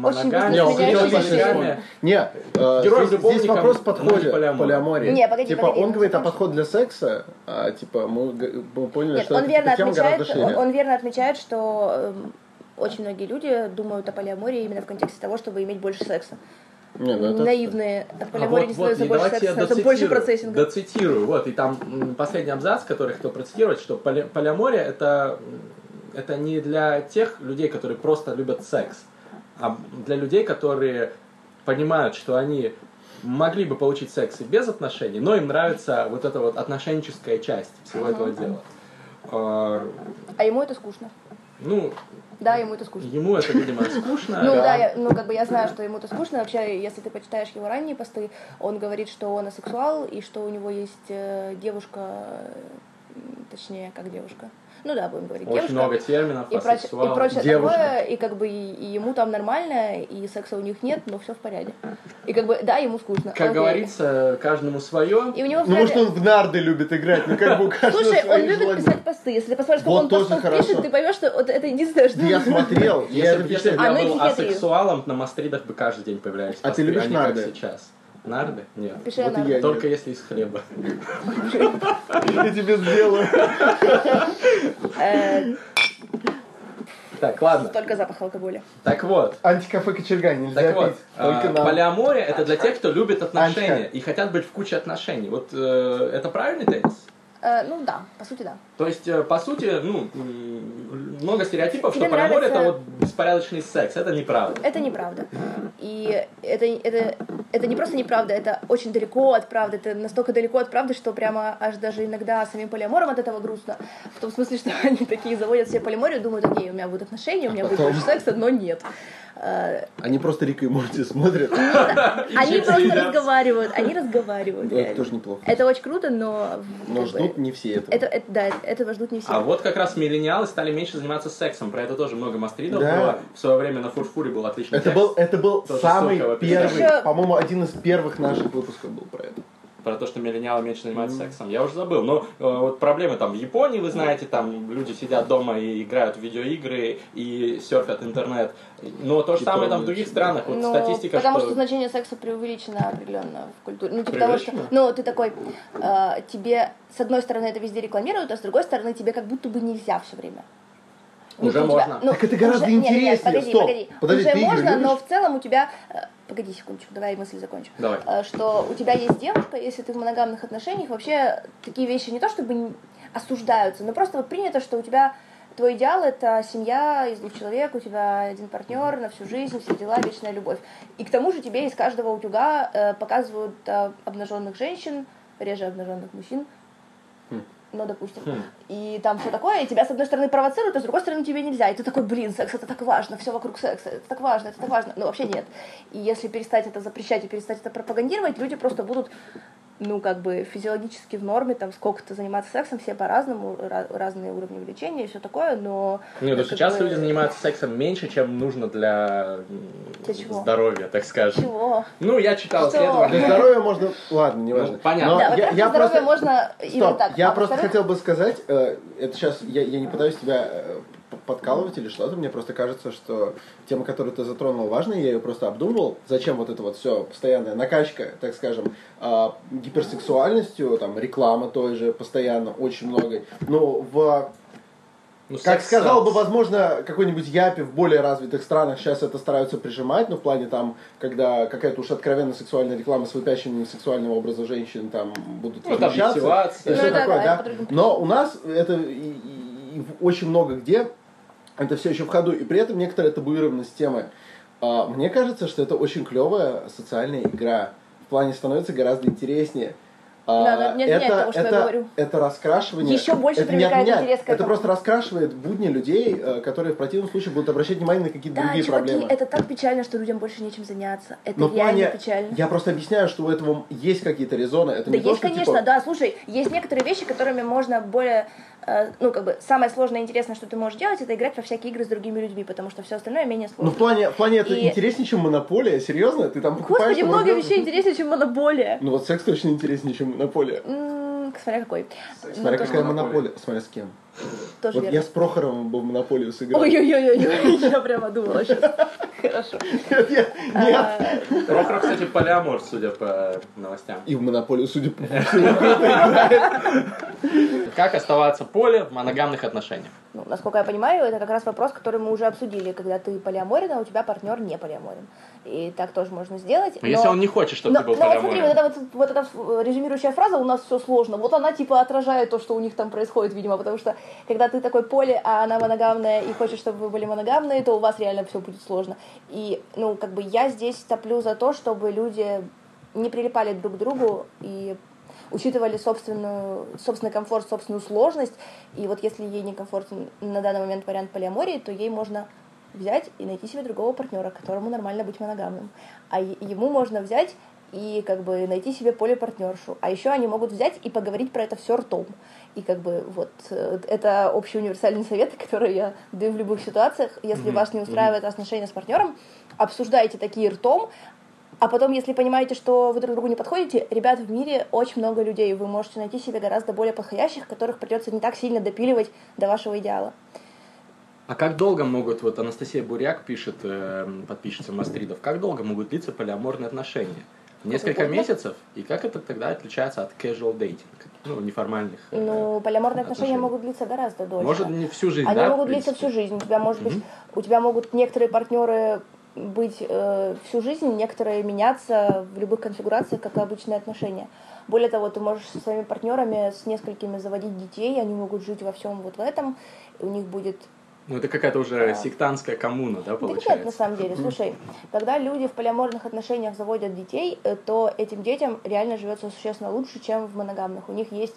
моногамия, быстро Не, он сменяющийся хотел Меняющийся полигамия. личный Не, э, Героем здесь, здесь вопрос полиамор. полиамории. Не, погоди, типа, погоди, он говорит о подходе для секса, а типа мы, мы поняли, Нет, что он верно тема отмечает, гораздо шире. он, он верно отмечает, что эм, очень многие люди думают о полиамории именно в контексте того, чтобы иметь больше секса. Не, ну это- Наивные. От А полиамории не вот, вот, больше секса, я становится больше процессинга. доцитирую. Вот, и там последний абзац, который хотел процитировать, что поли- полиамория это, это не для тех людей, которые просто любят секс, а для людей, которые понимают, что они могли бы получить секс и без отношений, но им нравится вот эта вот отношенческая часть всего этого дела. А, А ему это скучно. ну, Да, ему это скучно. ему это, видимо, скучно. Ну да, я, ну как бы я знаю, что ему это скучно. Вообще, если ты почитаешь его ранние посты, он говорит, что он асексуал и что у него есть э, девушка, точнее, как девушка. Ну да, будем говорить, Очень девушка. много терминов, и, проч- асексуал. и прочее Девушка. такое, и как бы и, и ему там нормально, и секса у них нет, но все в порядке. И как бы, да, ему скучно. Как окей. говорится, каждому свое. И у него в Ну, может, он в нарды любит играть, ну, как бы у [laughs] каждого Слушай, он любит желания. писать посты. Если ты посмотришь, как Вот он тоже постов хорошо. пишет, ты поймешь, что вот это единственное, что... Да Я смотрел, я Если, это бы- если бы А, я ну был асексуалом, на мастридах бы каждый день появлялись А ты посты, любишь не нарды? сейчас. Нарды? Нет. Пиши Вот я. Только если из хлеба. [laughs] Я тебе сделаю. [laughs] [laughs] Так, ладно. Только запах алкоголя. Так вот. Антикафе кочерга нельзя Так вот, пить. Только а, нам. полиамория это для тех, кто любит отношения Антика. и хотят быть в куче отношений. Вот э, это правильный тезис? Э, ну да, по сути да. То есть, э, по сути, ну, много стереотипов, Тебе что полиамория нравится- это вот беспорядочный секс. Это неправда. Это неправда. И это, это, это не просто неправда, это очень далеко от правды. Это настолько далеко от правды, что прямо аж даже иногда самим полиаморам от этого грустно. В том смысле, что [laughs] они такие заводят себе полиаморию, думают, окей, у меня будут отношения, у меня будет потом? больше секса, но нет. Они просто Рика и Морти смотрят. [laughs] Они просто разговаривают, они разговаривают. Это реально. тоже неплохо. Это очень круто, но... Но ждут не все этого. Это, это- да, этого ждут не все. А вот как раз миллениалы стали меньше заниматься сексом. Про это тоже много мастридов было. В свое время на Фурфуре был отличный Это был, это самый первый, по-моему, один из первых наших выпусков был про это. Про то, что миллениалы меньше занимаются сексом. Я уже забыл. Но э, вот проблемы там в Японии, вы знаете, там люди сидят дома и играют в видеоигры и серфят интернет. Но то же самое там в других странах. Вот Ну, статистика, потому что... что... значение секса преувеличено определенно в культуре. Ну, типа того, что, ну, ты такой, э, тебе, с одной стороны, это везде рекламируют, а с другой стороны, тебе как будто бы нельзя все время. Ну, Уже можно. Так это гораздо уже- нет, нет, интереснее. погоди, Стоп. погоди. Подожди, уже ты игры можно, но в целом у тебя... э, Погоди секундочку, давай мысль закончу. Давай. Э, Что у тебя есть девушка, если ты в моногамных отношениях, вообще такие вещи не то чтобы осуждаются, но просто вот принято, что у тебя твой идеал это семья из двух человек, у тебя один партнер на всю жизнь, все дела, вечная любовь. И к тому же тебе из каждого утюга э, показывают э, обнаженных женщин, реже обнаженных мужчин. Ну, допустим. Хм. И там все такое, и тебя с одной стороны провоцируют, а с другой стороны тебе нельзя. И ты такой, блин, секс это так важно, все вокруг секса, это так важно, это так важно. Но вообще нет. И если перестать это запрещать и перестать это пропагандировать, люди просто будут, ну, как бы физиологически в норме, там, сколько-то заниматься сексом, все по-разному, ra- разные уровни влечения и все такое, но... Нет, ну как сейчас бы- люди занимаются сексом меньше, чем нужно для Для чего? здоровья, так скажем. Чего? Ну, я читал Что? Для здоровья можно... Ладно, неважно. Ну, понятно. Но да, я- я просто- можно именно Стоп, так. я а просто во-вторых, хотел бы сказать, э, это сейчас я, я не пытаюсь тебя э, подкалывать или что-то, мне просто кажется, что тема, которую ты затронул, важная, я ее просто обдумывал, зачем вот это вот все, постоянная накачка, так скажем, э, гиперсексуальностью, там, реклама той же, постоянно, очень много. Ну, в Ну, как сказал бы, возможно, какой-нибудь Япи в более развитых странах сейчас это стараются прижимать, но в плане там, когда какая-то уж откровенно сексуальная реклама с выпячиванием сексуального образа женщин там будут Ну, это возмущаться объективация. и Ну, все да, такое, да, да. Но у нас это и- и- и очень много где это все еще в ходу, и при этом некоторая табуированность темы. А, Мне кажется, что это очень клевая социальная игра. В плане становится гораздо интереснее. А, Да, да, не это, того, что я это, говорю. это раскрашивание. Еще больше это не привлекает отменяет, интерес к Это этому. просто раскрашивает будни людей, э, которые в противном случае будут обращать внимание на какие-то Да, другие чуваки, проблемы. это так печально, что людям больше нечем заняться. Это Но реально плане, печально. я просто объясняю, что у этого есть какие-то резоны. Это Да не то, есть, что, конечно, типа, да. Слушай, есть некоторые вещи, которыми можно более, ну как бы самое сложное и интересное, что ты можешь делать, это играть во всякие игры с другими людьми, потому что все остальное менее сложно. Ну, в плане, в плане это И- интереснее, чем монополия, серьезно? Ты там покупаешь... Господи, много разделываешь- вещей интереснее, чем монополия. Ну вот секс точно интереснее, чем монополия. М, Смотря какой. Смотря Ну, какая монополия. монополия. Смотря с кем. Тоже Вот верно. я с Прохоровым бы в монополию сыграл. Ой-ой-ой, [laughs] я прямо думала сейчас. Хорошо. А, Прохор, кстати, полиамор, судя по новостям. И в монополию, судя по [laughs] Как оставаться поле в моногамных отношениях? Ну, насколько я понимаю, это как раз вопрос, который мы уже обсудили, когда ты полиаморен, а у тебя партнер не полиаморен. И так тоже можно сделать. Но если он не хочет, чтобы но, ты был но вот смотри, вот эта, вот, вот эта резюмирующая фраза «у нас все сложно», вот она типа отражает то, что у них там происходит, видимо, потому что когда ты такой поле, а она моногамная и хочешь, чтобы вы были моногамные, то у вас реально все будет сложно. И, ну, как бы я здесь топлю за то, чтобы люди не прилипали друг к другу и учитывали собственную, собственный комфорт, собственную сложность. И вот если ей некомфортен на данный момент вариант полиамории, то ей можно взять и найти себе другого партнера, которому нормально быть моногамным. А ему можно взять и как бы найти себе полипартнершу. А еще они могут взять и поговорить про это все ртом. И как бы вот э, это общий универсальный совет, [laughs] который я даю в любых ситуациях. Если Мгм, вас не устраивает отношения с партнером, обсуждайте такие ртом, а потом, если понимаете, что вы друг другу не подходите, ребят, в мире очень много людей, вы можете найти себе гораздо более подходящих, которых придется не так сильно допиливать до вашего идеала. А как долго могут, вот Анастасия Буряк пишет, э, подписчица Мастридов, как долго могут длиться полиаморные отношения? Несколько угодно. месяцев? И как это тогда отличается от casual dating? Ну, неформальных э, Ну, полиаморные отношения отношений. могут длиться гораздо дольше. Может, не всю жизнь, Они да? могут длиться всю жизнь. У тебя может быть, Мгм. у тебя могут некоторые партнеры быть э, всю жизнь, некоторые меняться в любых конфигурациях, как и обычные отношения. Более того, ты можешь со своими партнерами, с несколькими заводить детей, они могут жить во всем вот в этом, у них будет Ну, это какая-то уже Да. сектантская коммуна, да, Да нет, на получается? самом деле. Слушай, когда люди в полиаморных отношениях заводят детей, э, то этим детям реально живется существенно лучше, чем в моногамных. У них есть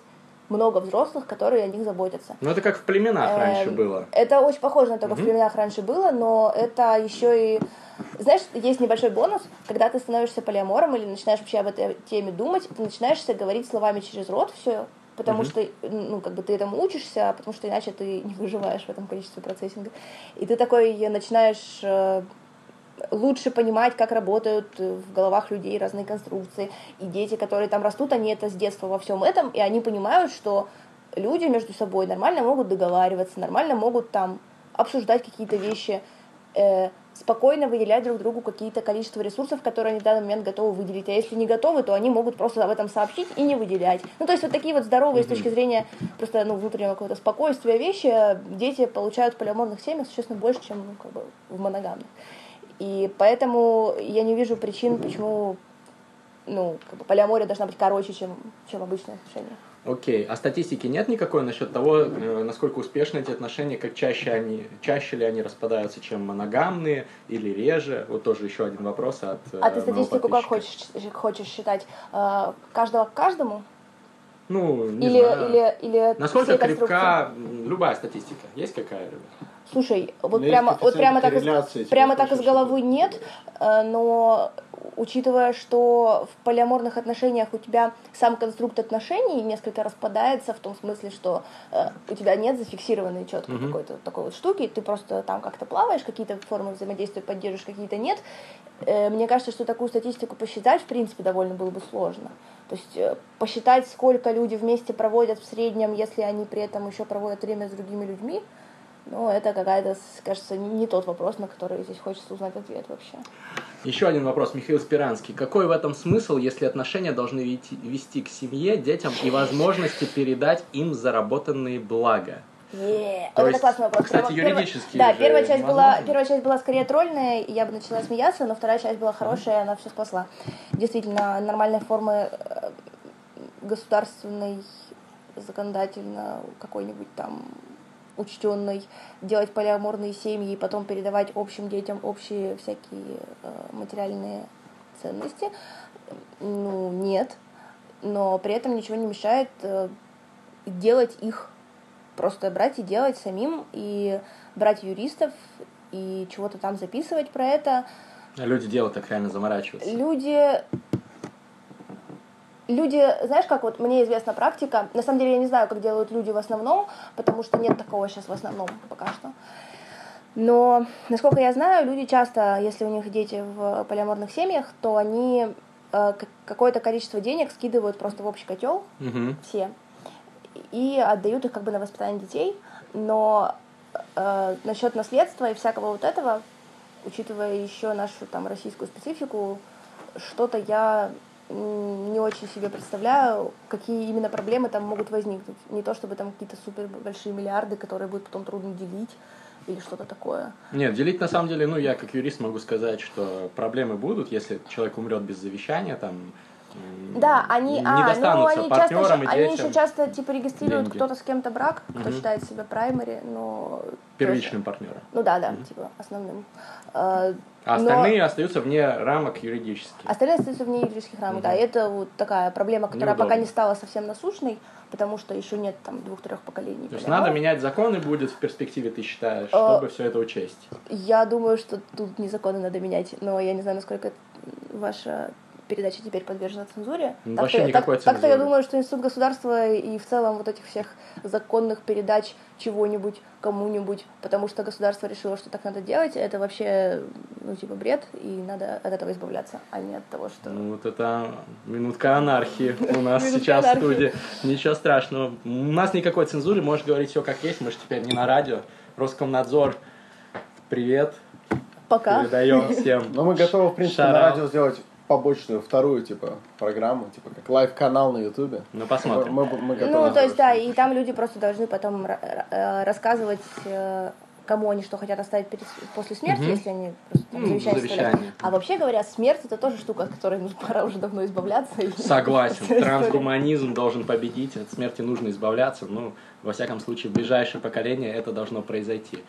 много взрослых, которые о них заботятся. Ну, это как в племенах раньше Эм, было. Это очень похоже на то, как в племенах раньше было, но это еще и... Знаешь, есть небольшой бонус, когда ты становишься полиамором или начинаешь вообще об этой теме думать, ты начинаешь говорить словами через рот все, потому Мгм. что, ну, как бы ты этому учишься, потому что иначе ты не выживаешь в этом количестве процессинга. И ты такой начинаешь э, лучше понимать, как работают э, в головах людей разные конструкции. И дети, которые там растут, они это с детства во всем этом, и они понимают, что люди между собой нормально могут договариваться, нормально могут там обсуждать какие-то вещи, э, спокойно выделять друг другу какие-то количество ресурсов, которые они в данный момент готовы выделить. А если не готовы, то они могут просто об этом сообщить и не выделять. Ну, то есть вот такие вот здоровые с точки зрения просто ну, внутреннего какого-то спокойствия вещи э, дети получают в полиаморных семьях существенно больше, чем ну, как бы в моногамных. И поэтому я не вижу причин, почему ну, как бы полиамория должна быть короче, чем, чем обычные отношения. Окей, а статистики нет никакой насчет того, э, насколько успешны эти отношения, как чаще они, чаще ли они распадаются, чем моногамные или реже? Вот тоже еще один вопрос от э, А ты статистику как хочешь, хочешь считать? Э, Каждого к каждому? Ну, не или, знаю. или, или Насколько крепка любая статистика? Есть какая-либо? Слушай, вот есть прямо, вот прямо так, из, прямо так из головы нет, э, но учитывая, что в полиаморных отношениях у тебя сам конструкт отношений несколько распадается в том смысле, что э, у тебя нет зафиксированной четко Мгм. какой-то такой вот штуки, ты просто там как-то плаваешь, какие-то формы взаимодействия поддерживаешь, какие-то нет. Э, Мне кажется, что такую статистику посчитать, в принципе, довольно было бы сложно. То есть э, посчитать, сколько люди вместе проводят в среднем, если они при этом еще проводят время с другими людьми, ну, это какая-то, кажется, не тот вопрос, на который здесь хочется узнать ответ вообще. Еще один вопрос, Михаил Спиранский. Какой в этом смысл, если отношения должны вести, вести к семье, детям и возможности передать им заработанные блага? Е, То это классный вопрос. кстати, Прямо первая- юридически Да, первая часть, была, первая часть была скорее тролльная, и я бы начала смеяться, но вторая часть была хорошая, и она все спасла. Действительно, нормальной формы э, государственной, законодательно какой-нибудь там учтенной, делать полиаморные семьи и потом передавать общим детям общие всякие э, материальные ценности. Ну, нет. Но при этом ничего не мешает э, делать их. Просто брать и делать самим, и брать юристов, и чего-то там записывать про это. А Люди делают так реально заморачиваются. Люди люди, знаешь, как вот мне известна практика, на самом деле я не знаю, как делают люди в основном, потому что нет такого сейчас в основном пока что. Но, насколько я знаю, люди часто, если у них дети в полиаморных семьях, то они э, какое-то количество денег скидывают просто в общий котел, Мгм. все, и отдают их как бы на воспитание детей. Но э, насчет наследства и всякого вот этого, учитывая еще нашу там российскую специфику, что-то я не очень себе представляю, какие именно проблемы там могут возникнуть. Не то чтобы там какие-то супер большие миллиарды, которые будет потом трудно делить или что-то такое. Нет, делить на самом деле, ну, я как юрист могу сказать, что проблемы будут, если человек умрет без завещания, там, Да, они, не а, ну, они часто, они еще часто типа регистрируют деньги. кто-то с кем-то брак, кто Мгм. считает себя праймари, но первичным партнерам. Ну да, да, типа основным. Э, А но остальные остаются вне рамок юридических. Остальные остаются вне юридических рамок, да. И это вот такая проблема, которая Неудобно. пока не стала совсем насущной, потому что еще нет там двух-трех поколений. То есть надо менять законы будет в перспективе, ты считаешь, А, чтобы все это учесть. Я думаю, что тут не законы надо менять, но я не знаю, насколько это- ваша передача теперь подвержена цензуре. Ну, Так-то вообще я- никакой так, Так-то я цензуры. думаю, что Институт государства и в целом вот этих всех законных передач чего-нибудь кому-нибудь, потому что государство решило, что так надо делать, это вообще, ну, типа, бред, и надо от этого избавляться, а не от того, что... Ну, вот это минутка анархии [laughs] у нас сейчас в студии. Ничего страшного. У нас никакой цензуры, можешь говорить все как есть. Мы же теперь не на радио. Роскомнадзор, привет. Пока. Передаем всем. [laughs] Но мы готовы, в принципе, на радио сделать побочную, вторую, типа, программу, типа, как live -канал на Ютубе. Ну, посмотрим. Мы, мы готовы Ну, то есть, да, и там люди просто должны потом э, рассказывать, э, кому они что хотят оставить перед- после смерти, Мгм. если они просто там Ну, завещание завещание. А вообще говоря, смерть это тоже штука, от которой ну, пора уже давно избавляться. Согласен. [laughs] Трансгуманизм должен победить. От смерти нужно избавляться. Ну, во всяком случае, в ближайшее поколение это должно произойти.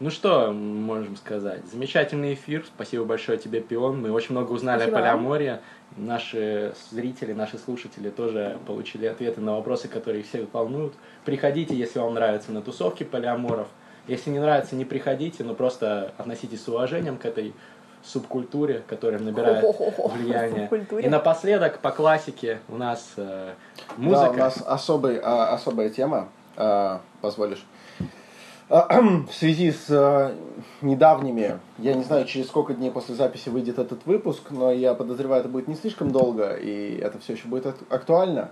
Ну что можем сказать? Замечательный эфир. Спасибо большое тебе, Пион. Мы очень много узнали Спасибо о вам. полиамории. Наши зрители, наши слушатели тоже получили ответы на вопросы, которые их всех волнуют. Приходите, если вам нравятся на тусовки полиаморов. Если не нравится, не приходите, но просто относитесь с уважением к этой субкультуре, которая набирает влияние. Субкультуре. И напоследок, по классике, у нас э, Да, у музыка. нас особый, а, особая тема, а, позволишь. [clears throat] В связи с а, недавними, я не знаю, через сколько дней после записи выйдет этот выпуск, но я подозреваю, это будет не слишком долго, и это все еще будет ак- актуально.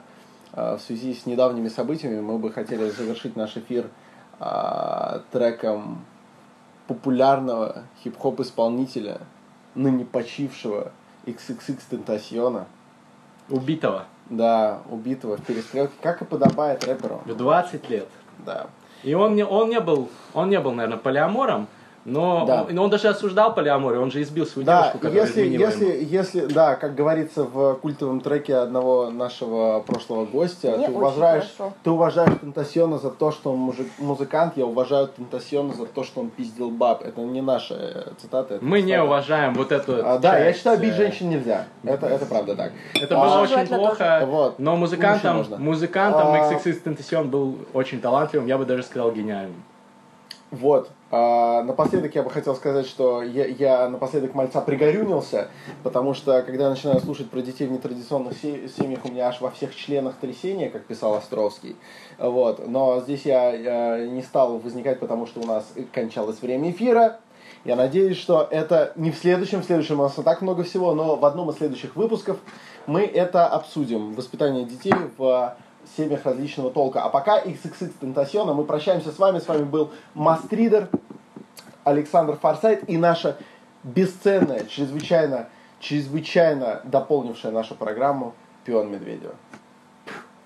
А, В связи с недавними событиями мы бы хотели завершить наш эфир а, треком популярного хип-хоп исполнителя, ныне почившего XXX Тентасиона, Убитого да, убитого в перестрелке, как и подобает рэперу. в 20 лет. Да. И он не, он не был, он не был, наверное, полиамором, но Да. он, но он даже осуждал полиаморию, он же избил свою Да, девушку, которая если, если, ему. если, да, как говорится в культовом треке одного нашего прошлого гостя, Мне ты уважаешь, хорошо. ты уважаешь Тентасиона за то, что он мужик, музыкант, я уважаю Тентасиона за то, что он пиздил баб. Это не наша э, цитата. это Мы не цитата. уважаем вот эту А, да, я считаю, бить э, женщин нельзя. Это, это правда так. Это А, было очень плохо, Вот. но музыкантом, музыкантом А. XXX Tentacion был очень талантливым, я бы даже сказал гениальным. Вот. А, напоследок я бы хотел сказать, что я, я напоследок мальца пригорюнился, потому что, когда я начинаю слушать про детей в нетрадиционных се- семьях, у меня аж во всех членах трясение, как писал Островский. Вот. Но здесь я, э, не стал возникать, потому что у нас кончалось время эфира. Я надеюсь, что это не в следующем, в следующем у нас и так много всего, но в одном из следующих выпусков мы это обсудим. Воспитание детей в семьях различного толка. А пока XXX Тентасиона, мы прощаемся с вами. С вами был Мастридер, Александр Форсайт и наша бесценная, чрезвычайно, чрезвычайно дополнившая нашу программу Пион Медведева.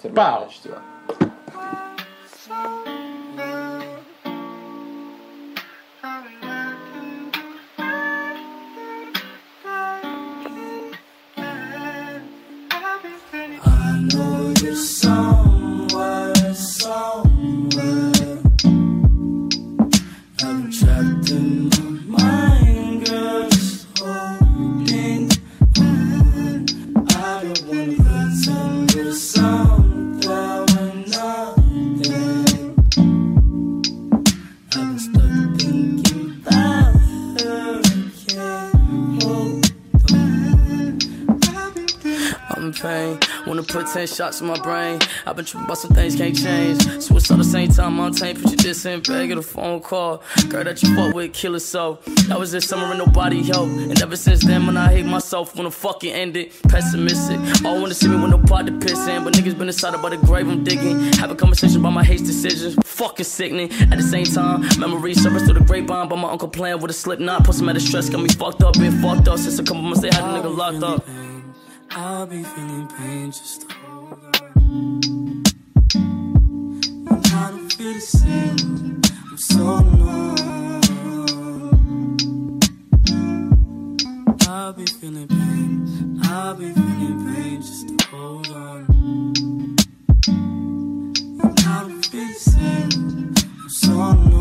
Терминальное чтиво. Wanna put 10 shots in my brain. I've been tripping about some things can't change. Suicide the same time, Montaigne. Put you this in bag, get a phone call. Girl that you fuck with, kill it so. That was this summer and nobody helped. And ever since then, when I hate myself when the fucking ended. Pessimistic. All wanna see me with no pot to piss in. But niggas been inside about the grave I'm digging. Have a conversation about my hate decisions. Fucking sickening. At the same time, memories surface through the grapevine. But my uncle playing with a slip knot. Put some out of stress, got me fucked up, been fucked up since a couple months they had a nigga locked up. I'll be feeling pain just feel the same. I'm so numb. I'll be feeling pain. I'll be feeling pain just to hold on. I'll feel the same. I'm so numb.